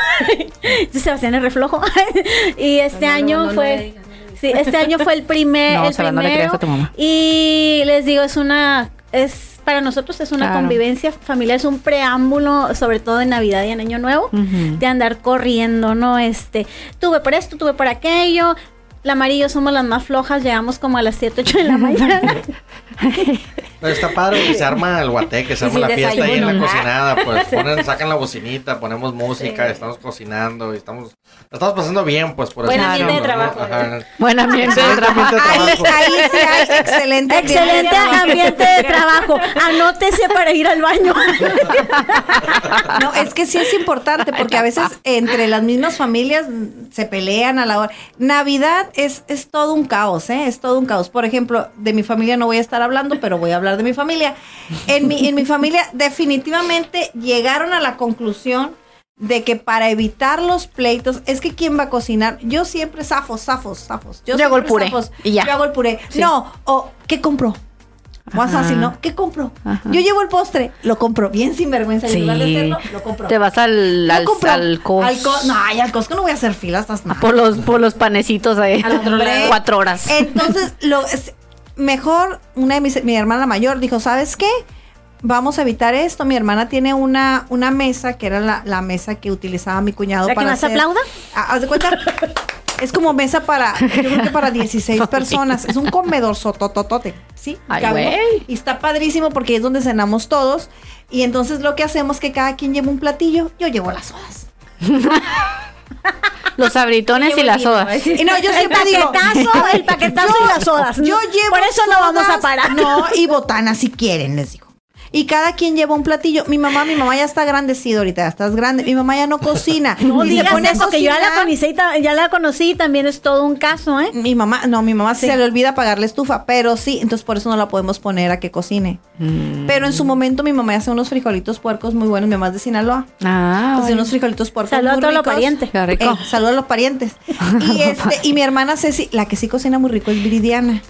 [laughs] Sebastián es reflojo. [laughs] y este No, no, año no, no fue... le digas, no le digas. Sí, este año fue el primer. No, el Sara, no le primero. creas a tu mamá. Y les digo, es una. Es, para nosotros es una Claro. convivencia familiar, es un preámbulo, sobre todo en Navidad y en Año Nuevo, de andar corriendo, ¿no? Este, tuve por esto, tuve por aquello. La Mari y yo somos las más flojas, llegamos como a las 7, 8 de la [laughs] mañana. [laughs] Pero está padre que se arma el guateque, se arma la fiesta ahí en la cocinada, pues [laughs] ponen, sacan la bocinita, ponemos música, Sí. estamos cocinando y estamos, estamos pasando bien, pues por Buen ambiente de ¿no? trabajo. Ajá. Buen ambiente de Buen trabajo. ambiente de Ahí, sí hay [laughs] excelente Excelente ambiente de trabajo. Anótese para ir al baño. No, es que sí es importante porque a veces entre las mismas familias se pelean a la hora. Navidad es, es todo un caos, ¿eh? Es todo un caos. Por ejemplo, de mi familia no voy a estar hablando, pero voy a hablar de mi familia. En mi, en mi familia definitivamente llegaron a la conclusión de que para evitar los pleitos, es que ¿quién va a cocinar? Yo siempre zafos, zafos, zafos. Yo Yo hago el puré, zafos. y ya. Yo hago el puré. Sí. No, o ¿qué compro? Más Ajá. fácil, ¿no? ¿Qué compro? Ajá. Yo llevo el postre, lo compro. Bien sinvergüenza. y en lugar de Sí. hacerlo, lo compro. Te vas al, al, al Cos- Al co- no, ay, al Costco no voy a hacer filas. Mal. por los, por los panecitos ahí. Al otro lado. [laughs] Cuatro horas. Entonces, lo mejor, una de mis, mi hermana mayor dijo, ¿sabes qué? Vamos a evitar esto. Mi hermana tiene una, una mesa, que era la, la mesa que utilizaba mi cuñado ¿La que para más hacer- aplauda? Ah, ¿Haz de cuenta? Es como mesa para, yo creo que para 16 [laughs] personas. Es un comedor sotototote, ¿sí? Ay. Y está padrísimo porque es donde cenamos todos. Y entonces lo que hacemos es que cada quien lleva un platillo. Yo llevo las sodas. [laughs] Los abritones y las sodas. Y no, yo El siempre digo... paquetazo, el paquetazo y las sodas. Yo llevo Por eso no vamos a parar. No, y botanas si quieren, les digo. Y cada quien lleva un platillo. Mi mamá, mi mamá ya está grandecida ahorita, ya estás grande. Mi mamá ya no cocina. No Y se a que yo ya la, conocí, ya la conocí y también es todo un caso, ¿eh? Mi mamá, no, mi mamá se le olvida pagarle estufa, pero sí, entonces por eso no la podemos poner a que cocine. Mm. Pero en su momento mi mamá hace unos frijolitos puercos muy buenos, mi mamá es de Sinaloa. Ah, Hace bueno. unos frijolitos puercos Saludos a todos los parientes. Eh, saludos a los parientes. [laughs] Y este, y mi hermana Ceci, la que sí cocina muy rico es Viridiana.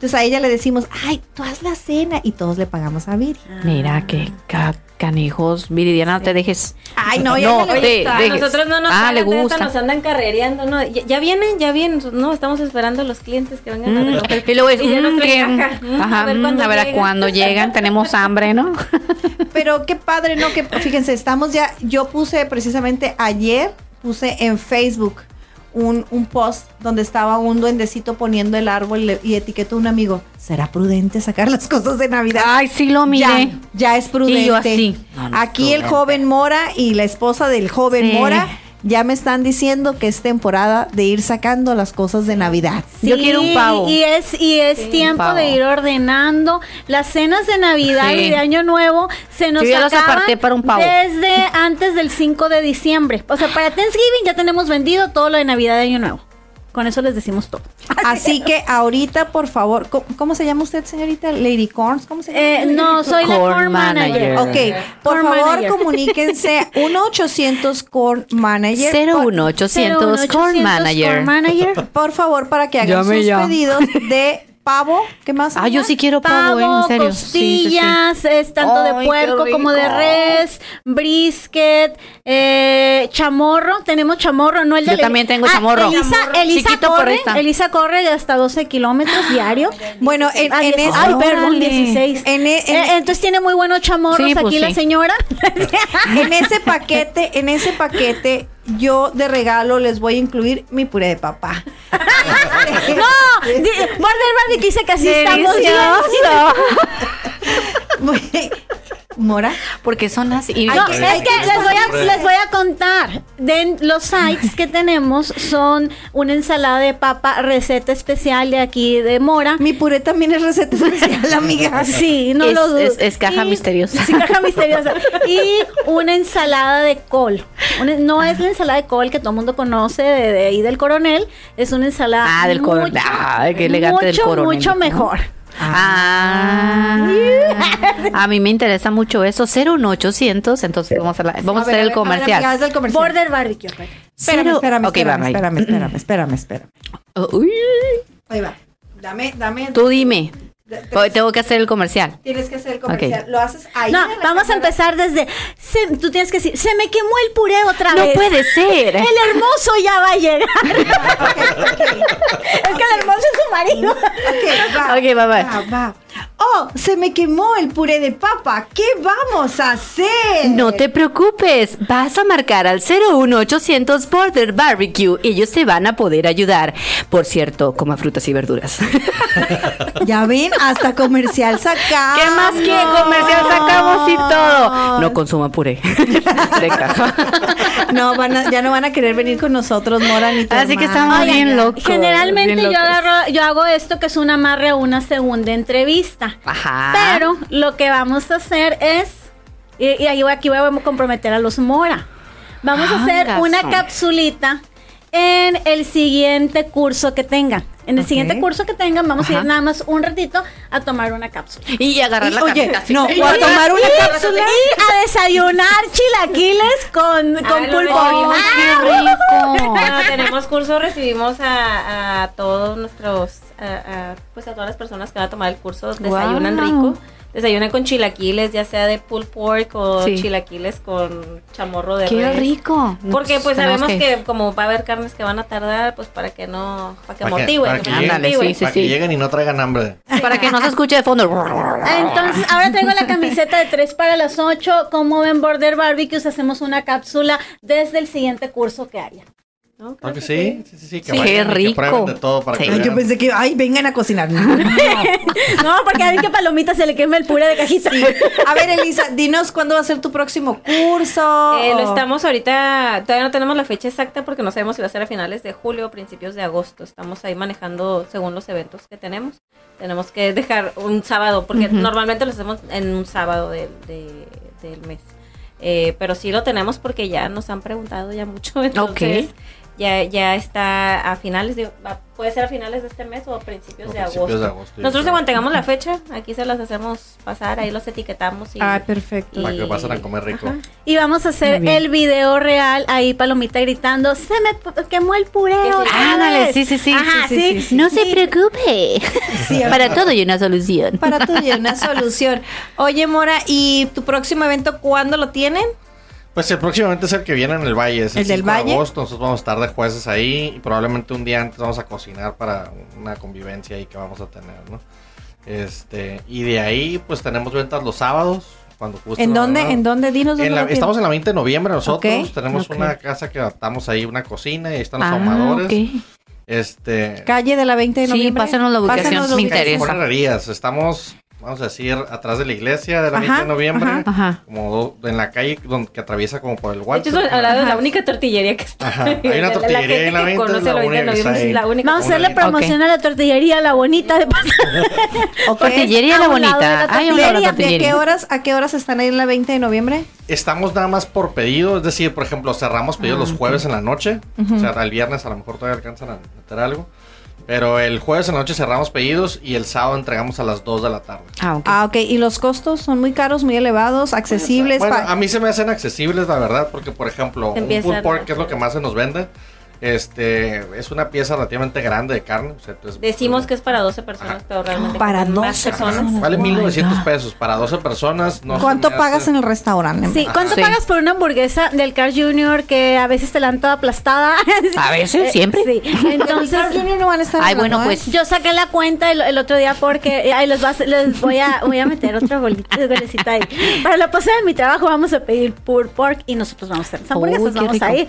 Entonces a ella le decimos, ay, tú haz la cena y todos le pagamos a Viri. Mira qué ca- canijos. Viridiana, no te dejes. Ay, no, ya No, no, le gusta. de- A nosotros no nos Ah, le gusta. esta nos andan carrereando, ¿no? Ya, ya vienen, ya vienen, no, estamos esperando a los clientes que vengan a Mm, recoger. y luego es, Y mm, que-. Mm, [laughs] ajá, a ver mm, cuándo a ver a llegan. cuándo llegan. Tenemos hambre, ¿no? [laughs] Pero qué padre, ¿no? Que fíjense, estamos ya, yo puse precisamente ayer, puse en Facebook un, un post donde estaba un duendecito poniendo el árbol y etiquetó a un amigo. ¿Será prudente sacar las cosas de Navidad? Ay, sí lo ya, miré. ya es prudente. Y yo así. No, no es Aquí el joven Mora y la esposa del joven Sí. Mora ya me están diciendo que es temporada de ir sacando las cosas de Navidad. Yo quiero un pavo. Y es, y es Sí, tiempo de ir ordenando. Las cenas de Navidad Sí. y de Año Nuevo se nos Yo ya los acaban aparté para un pavo. desde antes del 5 de diciembre. O sea, para Thanksgiving ya tenemos vendido todo lo de Navidad y Año Nuevo. Con eso les decimos todo. [laughs] Así que ahorita, por favor, ¿cómo, cómo se llama usted, señorita? Lady Corns, ¿cómo se llama? Eh, no, soy la Corn manager. manager. Ok, por favor manager. [laughs] comuníquense 1-800 Core Manager. 01800 Corn Manager. Core manager. Por favor, para que hagan Llame sus ya. pedidos de pavo. ¿Qué más? Ah, yo sí quiero pavo, Pavo, ¿eh? en serio. Sí, sí, sí. costillas, es tanto de Ay, puerco como de res, brisket, eh, chamorro, tenemos chamorro, no el de Yo también tengo chamorro. Elisa, Chamorro. Elisa Chiquito, pero corre. Elisa corre hasta 12 kilómetros diario. Bueno, en, Ah, en 16. ese- Ay, perdón, Órale. 16. En e- en- Eh, entonces tiene muy buenos chamorros Sí, pues aquí la señora. [laughs] en ese paquete, en ese paquete, yo de regalo les voy a incluir mi puré de papá. [laughs] no, di- Border Barbie dice que así estamos bien. [laughs] Mora. Porque son así. y- No, es que les voy, a, les voy a contar. De los sites que [laughs] tenemos son una ensalada de papa, receta especial de aquí de Mora. Mi puré también es receta especial, amiga. [laughs] Sí, no Es- lo dudo. es- es caja misteriosa. Sí, caja misteriosa. Y una ensalada de col. Una- no es la ensalada de col que todo el mundo conoce de, de ahí del coronel. Es una ensalada. Ah, del coronel. mucho- Ay, qué elegante del mucho, coronel, Mucho ¿no? Mejor. Ah, [laughs] a mí me interesa mucho eso. 01800, entonces vamos a, la- vamos a, hacer ver, el ver, comercial. amiga, haz el comercial. Border Barbecue. Espérame, espérame, Ok, espérame, May. espérame, espérame, espérame, espérame. Uy, Ahí va. Dame, dame. tú dime. Hoy tengo que hacer el comercial. Tienes que hacer el comercial. Lo haces ahí. No, vamos a empezar desde. se- tú tienes que decir, se me quemó el puré otra No vez. puede ser. El hermoso ya va a llegar. [laughs] es que el hermoso es su marido. Ok, va, Ok, va, va. va, va. Oh, se me quemó el puré de papa. ¿Qué vamos a hacer? No te preocupes, vas a marcar al 01800 Border Barbecue. Ellos te van a poder ayudar. Por cierto, coma frutas y verduras. Ya ven, hasta comercial sacamos. ¿Qué más que comercial sacamos y todo? No consuma puré de caja. [laughs] No, van a- ya no van a querer venir con nosotros, Mora ni tu Así que estamos Oigan, bien locos. Generalmente bien yo agarro, yo hago esto que es un amarre a una segunda entrevista. Ajá. Pero lo que vamos a hacer es, y, y ahí voy- aquí voy a comprometer a los Mora. Vamos a hacer Angazo. una capsulita en el siguiente curso que tengan. En el siguiente curso que tengan, vamos a ir nada más un ratito a tomar una cápsula. Y agarrar Y, la oye, no, o a tomar una cápsula. Y a desayunar chilaquiles con, con lo pulpo. recibimos. ¡Ah! rico! [laughs] Cuando tenemos curso recibimos a, a todos nuestros, a, a, pues a todas las personas que van a tomar el curso, desayunan Wow. rico. Desayunan con chilaquiles, ya sea de pulled pork o Sí. chilaquiles con chamorro de ¡Qué res. rico! Porque pues Tenemos sabemos que... como va a haber carnes que van a tardar, pues para que no, para que motive. para que Ándale, sí, sí, Para que sí. lleguen y no traigan hambre. Para que no se escuche de fondo. Entonces, ahora traigo la camiseta de 3 para las 8. Como ven Border Barbecues, hacemos una cápsula desde el siguiente curso que haya. ¿No? ¿No que sí? Sí, sí, sí. Que Sí, vayan qué que rico. prueben de todo para Sí. que Ay, yo pensé que, ay, vengan a cocinar. [laughs] No, porque a ver qué palomita se le quema el puré de cajita. A ver, Elisa, dinos cuándo va a ser tu próximo curso. Eh, lo estamos ahorita, todavía no tenemos la fecha exacta porque no sabemos si va a ser a finales de julio o principios de agosto. Estamos ahí manejando según los eventos que tenemos. Tenemos que dejar un sábado, porque normalmente lo hacemos en un sábado del, de- del mes. Eh, pero sí lo tenemos porque ya nos han preguntado ya mucho. [laughs] Entonces, ya, ya está a finales de, puede ser a finales de este mes o a principios, O de, principios agosto. de agosto, yo Nosotros cuando tengamos la fecha, aquí se las hacemos pasar, ahí los etiquetamos y, Ay, perfecto. Para que pasen a comer rico. Ajá. Y vamos a hacer el video real. Ahí Palomita gritando, se me quemó el sí. otra Ándale, vez". sí, sí, sí, Ajá, sí, sí, sí. No No se preocupe. [laughs] Sí, Para todo hay una solución. Para tu y una solución. Oye, Mora, ¿y tu próximo evento cuándo lo tienen? Pues el próximamente es el que viene en el Valle, es el, ¿El del 5 de Valle? agosto, nosotros vamos a estar de jueces ahí y probablemente un día antes vamos a cocinar para una convivencia ahí que vamos a tener, ¿no? Este, y de ahí pues tenemos ventas los sábados, cuando gusten, ¿En la dónde? ¿En dónde? Dinos En dónde la- lo tienen. estamos en la 20 de noviembre nosotros, tenemos una casa que adaptamos ahí, una cocina y ahí están los Ah, ahumadores. Este, Calle de la 20 de Sí, noviembre. pásanos la ubicación, Pásanos la me interesa. por herrerías, estamos, vamos a decir, atrás de la iglesia de la Ajá, 20 de noviembre, ajá. Ajá. como en la calle donde, que atraviesa como por el De Walter. hecho, es al lado de la única tortillería que está. Ajá, hay una tortillería en la que 20, conoce la la 20 de única noviembre, es la única. Vamos a hacerle promoción a la tortillería, la bonita de paso. Ok. Tortillería la A de bonita. la Hay una ¿De, hora de qué tortillería. horas a qué horas están ahí en la 20 de noviembre? Estamos nada más por pedido, es decir, por ejemplo, cerramos pedidos Ah, los jueves en la noche, o sea, el viernes a lo mejor todavía alcanzan a meter algo, pero el jueves en la noche cerramos pedidos y el sábado entregamos a las 2 de la tarde. Ah, ok. Ah, ok. ¿Y los costos son muy caros, muy elevados, accesibles? Bueno, a mí se me hacen accesibles, la verdad, porque por ejemplo, un pulled pork, que es lo que más se nos vende, este, es una pieza relativamente grande de carne. o sea, entonces, Decimos que es para 12 personas, Ajá. pero realmente Para con más 12 personas. Vale Oh my 1900 God. pesos para 12 personas. No ¿Cuánto pagas en el restaurante? Sí, ¿cuánto Sí. pagas por una hamburguesa del Carl Jr. que a veces te la dan toda aplastada? [laughs] A veces, Eh, siempre. Sí. [laughs] Entonces, Carl Jr. no van a estar Ay, bueno, ¿eh? pues. yo saqué la cuenta el, el otro día porque ay, les, va a hacer- les voy a voy a meter otra bolita [laughs] de golecita ahí. Para la posada de mi trabajo vamos a pedir pulled pork y nosotros vamos a hacer las hamburguesas, vamos rico. a ir.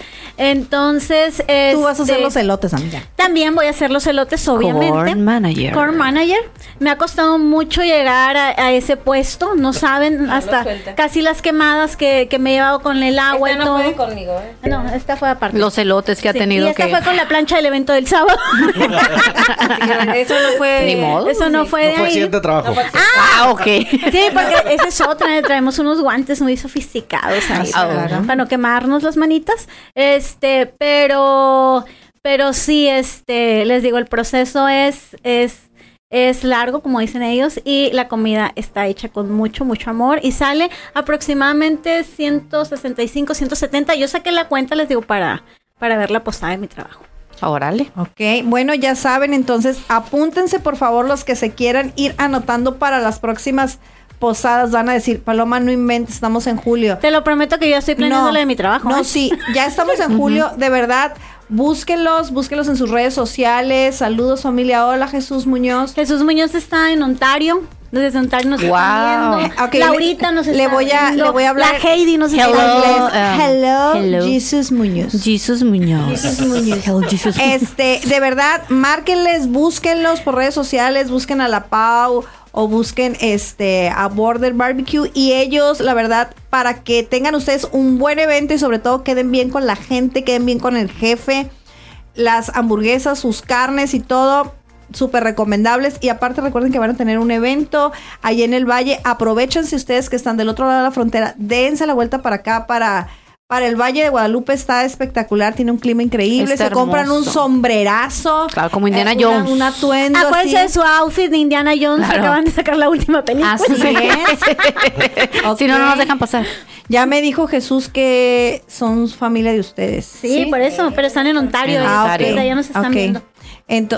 Entonces, Tú vas a hacer los elotes, amiga. También voy a hacer los elotes, obviamente. Corn manager. Core manager. Me ha costado mucho llegar a, a ese puesto. No saben No hasta casi las quemadas que, que me he llevado con el agua Esta y no todo. conmigo, ¿eh? No, esta fue aparte. Los elotes que ha Sí, tenido y esta que. fue con la plancha del evento del sábado. [laughs] Eso no fue. Ni modo. Eso no Sí. fue No de fue ahí. accidente de trabajo. No fue- Ah, ok. Sí, porque esa es otra. Traemos unos guantes muy sofisticados ahí para, claro. para no quemarnos las manitas. Este, pero, pero sí, este, les digo, el proceso es, es, es largo, como dicen ellos, y la comida está hecha con mucho, mucho amor y sale aproximadamente 165, 170. Yo saqué la cuenta, les digo, para, para ver la posada de mi trabajo. Órale. Ok, bueno, ya saben, entonces apúntense por favor los que se quieran ir anotando para las próximas posadas. Van a decir, Paloma, no inventes, estamos en julio. Te lo prometo que yo estoy planeando lo de mi trabajo. No, ¿eh? sí, ya estamos en [laughs] julio, de verdad. Búsquenlos, búsquenlos en sus redes sociales. Saludos familia. Hola Jesús Muñoz. Jesús Muñoz está en Ontario. Desde Ontario nos Wow. está viendo. Ok, Laurita le- nos le está voy a- viendo. le voy a hablar- La Heidi nos está Hello. viendo. um, hello, hello. Jesús Muñoz. Jesus Muñoz. Hello, Jesus [laughs] Este, de verdad, márquenles, búsquenlos por redes sociales, busquen a la Pau o busquen este a Border Barbecue y ellos, la verdad, para que tengan ustedes un buen evento y sobre todo queden bien con la gente, queden bien con el jefe, las hamburguesas, sus carnes y todo. Súper recomendables y aparte recuerden que van a tener un evento ahí en el valle. Aprovechense ustedes que están del otro lado de la frontera. Dense la vuelta para acá, para, para el Valle de Guadalupe. Está espectacular, tiene un clima increíble. Está Se compran un sombrerazo. Claro, como Indiana eh, una- Jones. Un atuendo Acuérdense así. de su outfit de Indiana Jones. que. Acaban de sacar la última película. Así es. [laughs] Si no, no nos dejan pasar. Ya me dijo Jesús que son familia de ustedes. Sí, por eso, pero están en Ontario. En Ontario. desde allá nos están Ok. viendo.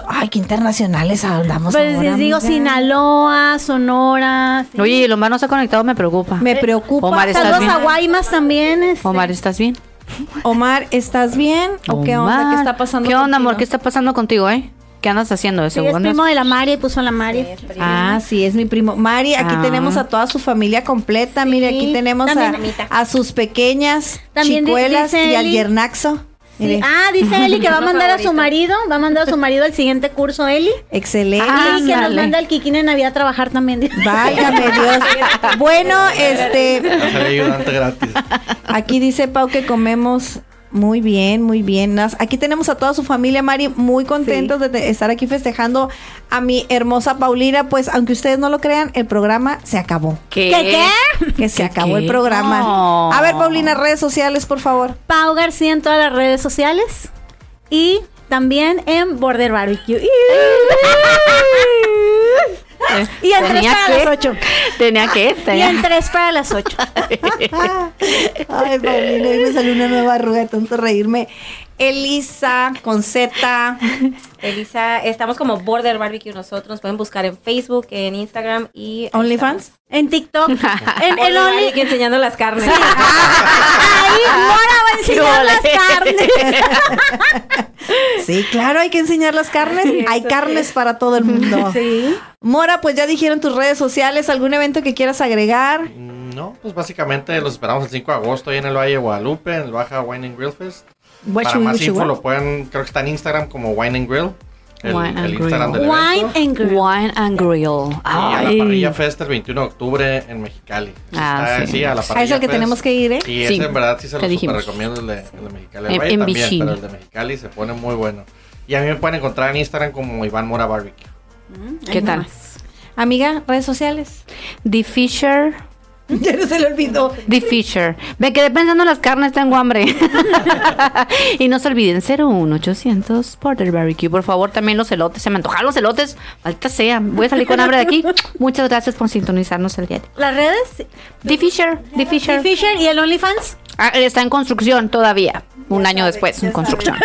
Ay, qué internacionales andamos Pues ahora, les digo amiga. Sinaloa, Sonora. sí. Oye, y el Omar no se ha conectado, me preocupa. Me preocupa. Omar, ¿estás Saludos bien? a Guaymas también. este. Omar, ¿estás bien? Omar, ¿estás bien? ¿O qué onda? ¿Qué Omar. está pasando? ¿Qué onda, amor? ¿Qué está pasando contigo, eh? ¿Qué andas haciendo de Sí, es primo de la Mari, puso a la Mari. Ah, sí, es mi primo. Mari, aquí Ah. tenemos a toda su familia completa. Mire, aquí Sí, tenemos a, sus pequeñas También chicuelas y al yernaxo. Sí. Mire, Ah, dice Eli que va a mandar a su marido, va a mandar a su marido al siguiente curso, Eli. excelente. Ah, y que nos manda al Kikín en Navidad a trabajar también. Válgame [laughs] Dios. Bueno, este, ayudante gratis. aquí dice Pau que comemos muy bien, muy bien. Nas- Aquí tenemos a toda su familia, Mari, muy contentos de estar aquí festejando a mi hermosa Paulina. Pues, aunque ustedes no lo crean, el programa se acabó. ¿Qué? ¿Qué, qué? Que se ¿Qué, acabó qué? el programa. No. A ver, Paulina, redes sociales, por favor. Pau García en todas las redes sociales y también en Border Barbecue. [laughs] Y en tres ¿Tenía para qué? las ocho. ¿Tenía que? Y Tenía... en tres para las ocho. [laughs] Ay, Paulina, hoy me salió una nueva arruga de tanto reírme. Elisa con Z. [laughs] Elisa, estamos como Border Barbecue nosotros. Nos pueden buscar en Facebook, en Instagram y... OnlyFans. En TikTok. [laughs] En el Only. Enseñando las carnes. Ahí Mora va a enseñar las carnes. Sí, claro, hay que enseñar las carnes. hay carnes para todo el mundo. [laughs] Sí. Mora, pues ya dijeron tus redes sociales, algún evento que quieras agregar. Mm, No, pues básicamente los esperamos el 5 de agosto ahí en el Valle de Guadalupe, en el Baja Wine and Grill Fest. Para más info lo pueden, creo que está en Instagram como Wine and Grill. El, Wine and el Instagram Grill. del Wine evento. and Grill. Wine and Grill. Y a la. Parrilla Fest el 21 de octubre en Mexicali. Ah, Está, sí. a la Ah, Parrilla es el que Fest. tenemos que ir, ¿eh? Y Sí, ese en verdad sí se lo super recomiendo el de, el de Mexicali. El En- Valle en también, pero el de Mexicali se pone muy bueno. Y a mí me pueden encontrar en Instagram como Iván Mora Barbecue. ¿Qué tal? Amiga, redes sociales. The Fisher. [laughs] ya no se le olvidó. The Fisher. Me quedé pensando en las carnes, tengo hambre. [laughs] y no se olviden, 01800 Porter Barbecue. Por favor, también los elotes. Se me antojan los elotes. Falta sea. Voy a salir con hambre de aquí. [laughs] Muchas gracias por sintonizarnos el día de. Las redes. The Fisher. The Fisher. The Fisher y el OnlyFans. Ah, está en construcción todavía. Un año después, en construcción.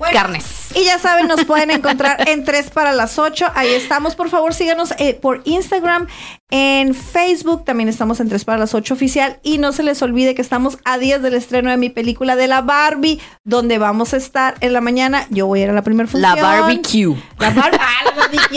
Bueno, Carnes. Y ya saben, nos pueden encontrar en 3 para las 8. Ahí estamos. Por favor, síganos eh, por Instagram, en Facebook. También estamos en 3 para las 8 oficial. Y no se les olvide que estamos a días del estreno de mi película de la Barbie, donde vamos a estar en la mañana. Yo voy a ir a la primera función. La barbecue. La, bar- ah, la [laughs] barbecue.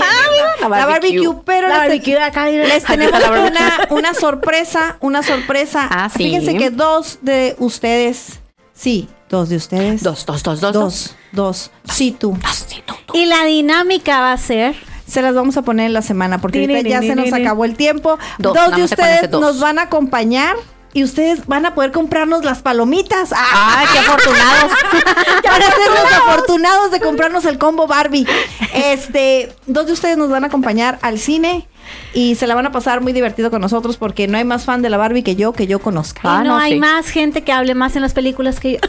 La La barbecue. pero La barbecue de acá. les tenemos una, una sorpresa, una sorpresa. Ah, sí. Fíjense que dos de ustedes, sí, dos de ustedes. Dos, dos, dos, dos, dos. Dos, dos. Sí, tú. Dos, sí, tú, tú. Y la dinámica va a ser. Se las vamos a poner en la semana porque Ni, ahorita ni, ya ni, se nos acabó el tiempo. Dos, de ustedes dos. nos van a acompañar y ustedes van a poder comprarnos las palomitas. ¡Ah! ¡Ay, qué afortunados! [laughs] Para ser los afortunados de comprarnos el combo Barbie. Este, dos de ustedes nos van a acompañar al cine y se la van a pasar muy divertido con nosotros porque no hay más fan de la Barbie que yo que yo conozca. Ah, no, no, hay sí. más gente que hable más en las películas que yo.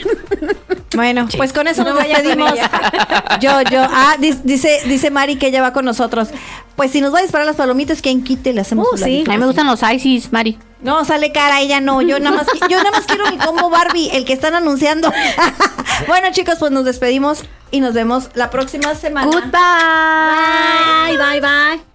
[laughs] Bueno, pues con eso No nos despedimos. [laughs] Yo, yo. Ah, dice, dice Mari que ella va con nosotros. Pues si nos va a disparar las palomitas, quien quite, le hacemos Uh, sí. A mí me gustan los ICs, Mari. No, sale cara, ella no. Yo nada más, yo nada más quiero mi combo Barbie, el que están anunciando. [laughs] Bueno, chicos, pues nos despedimos y nos vemos la próxima semana. Goodbye. Bye, bye, bye.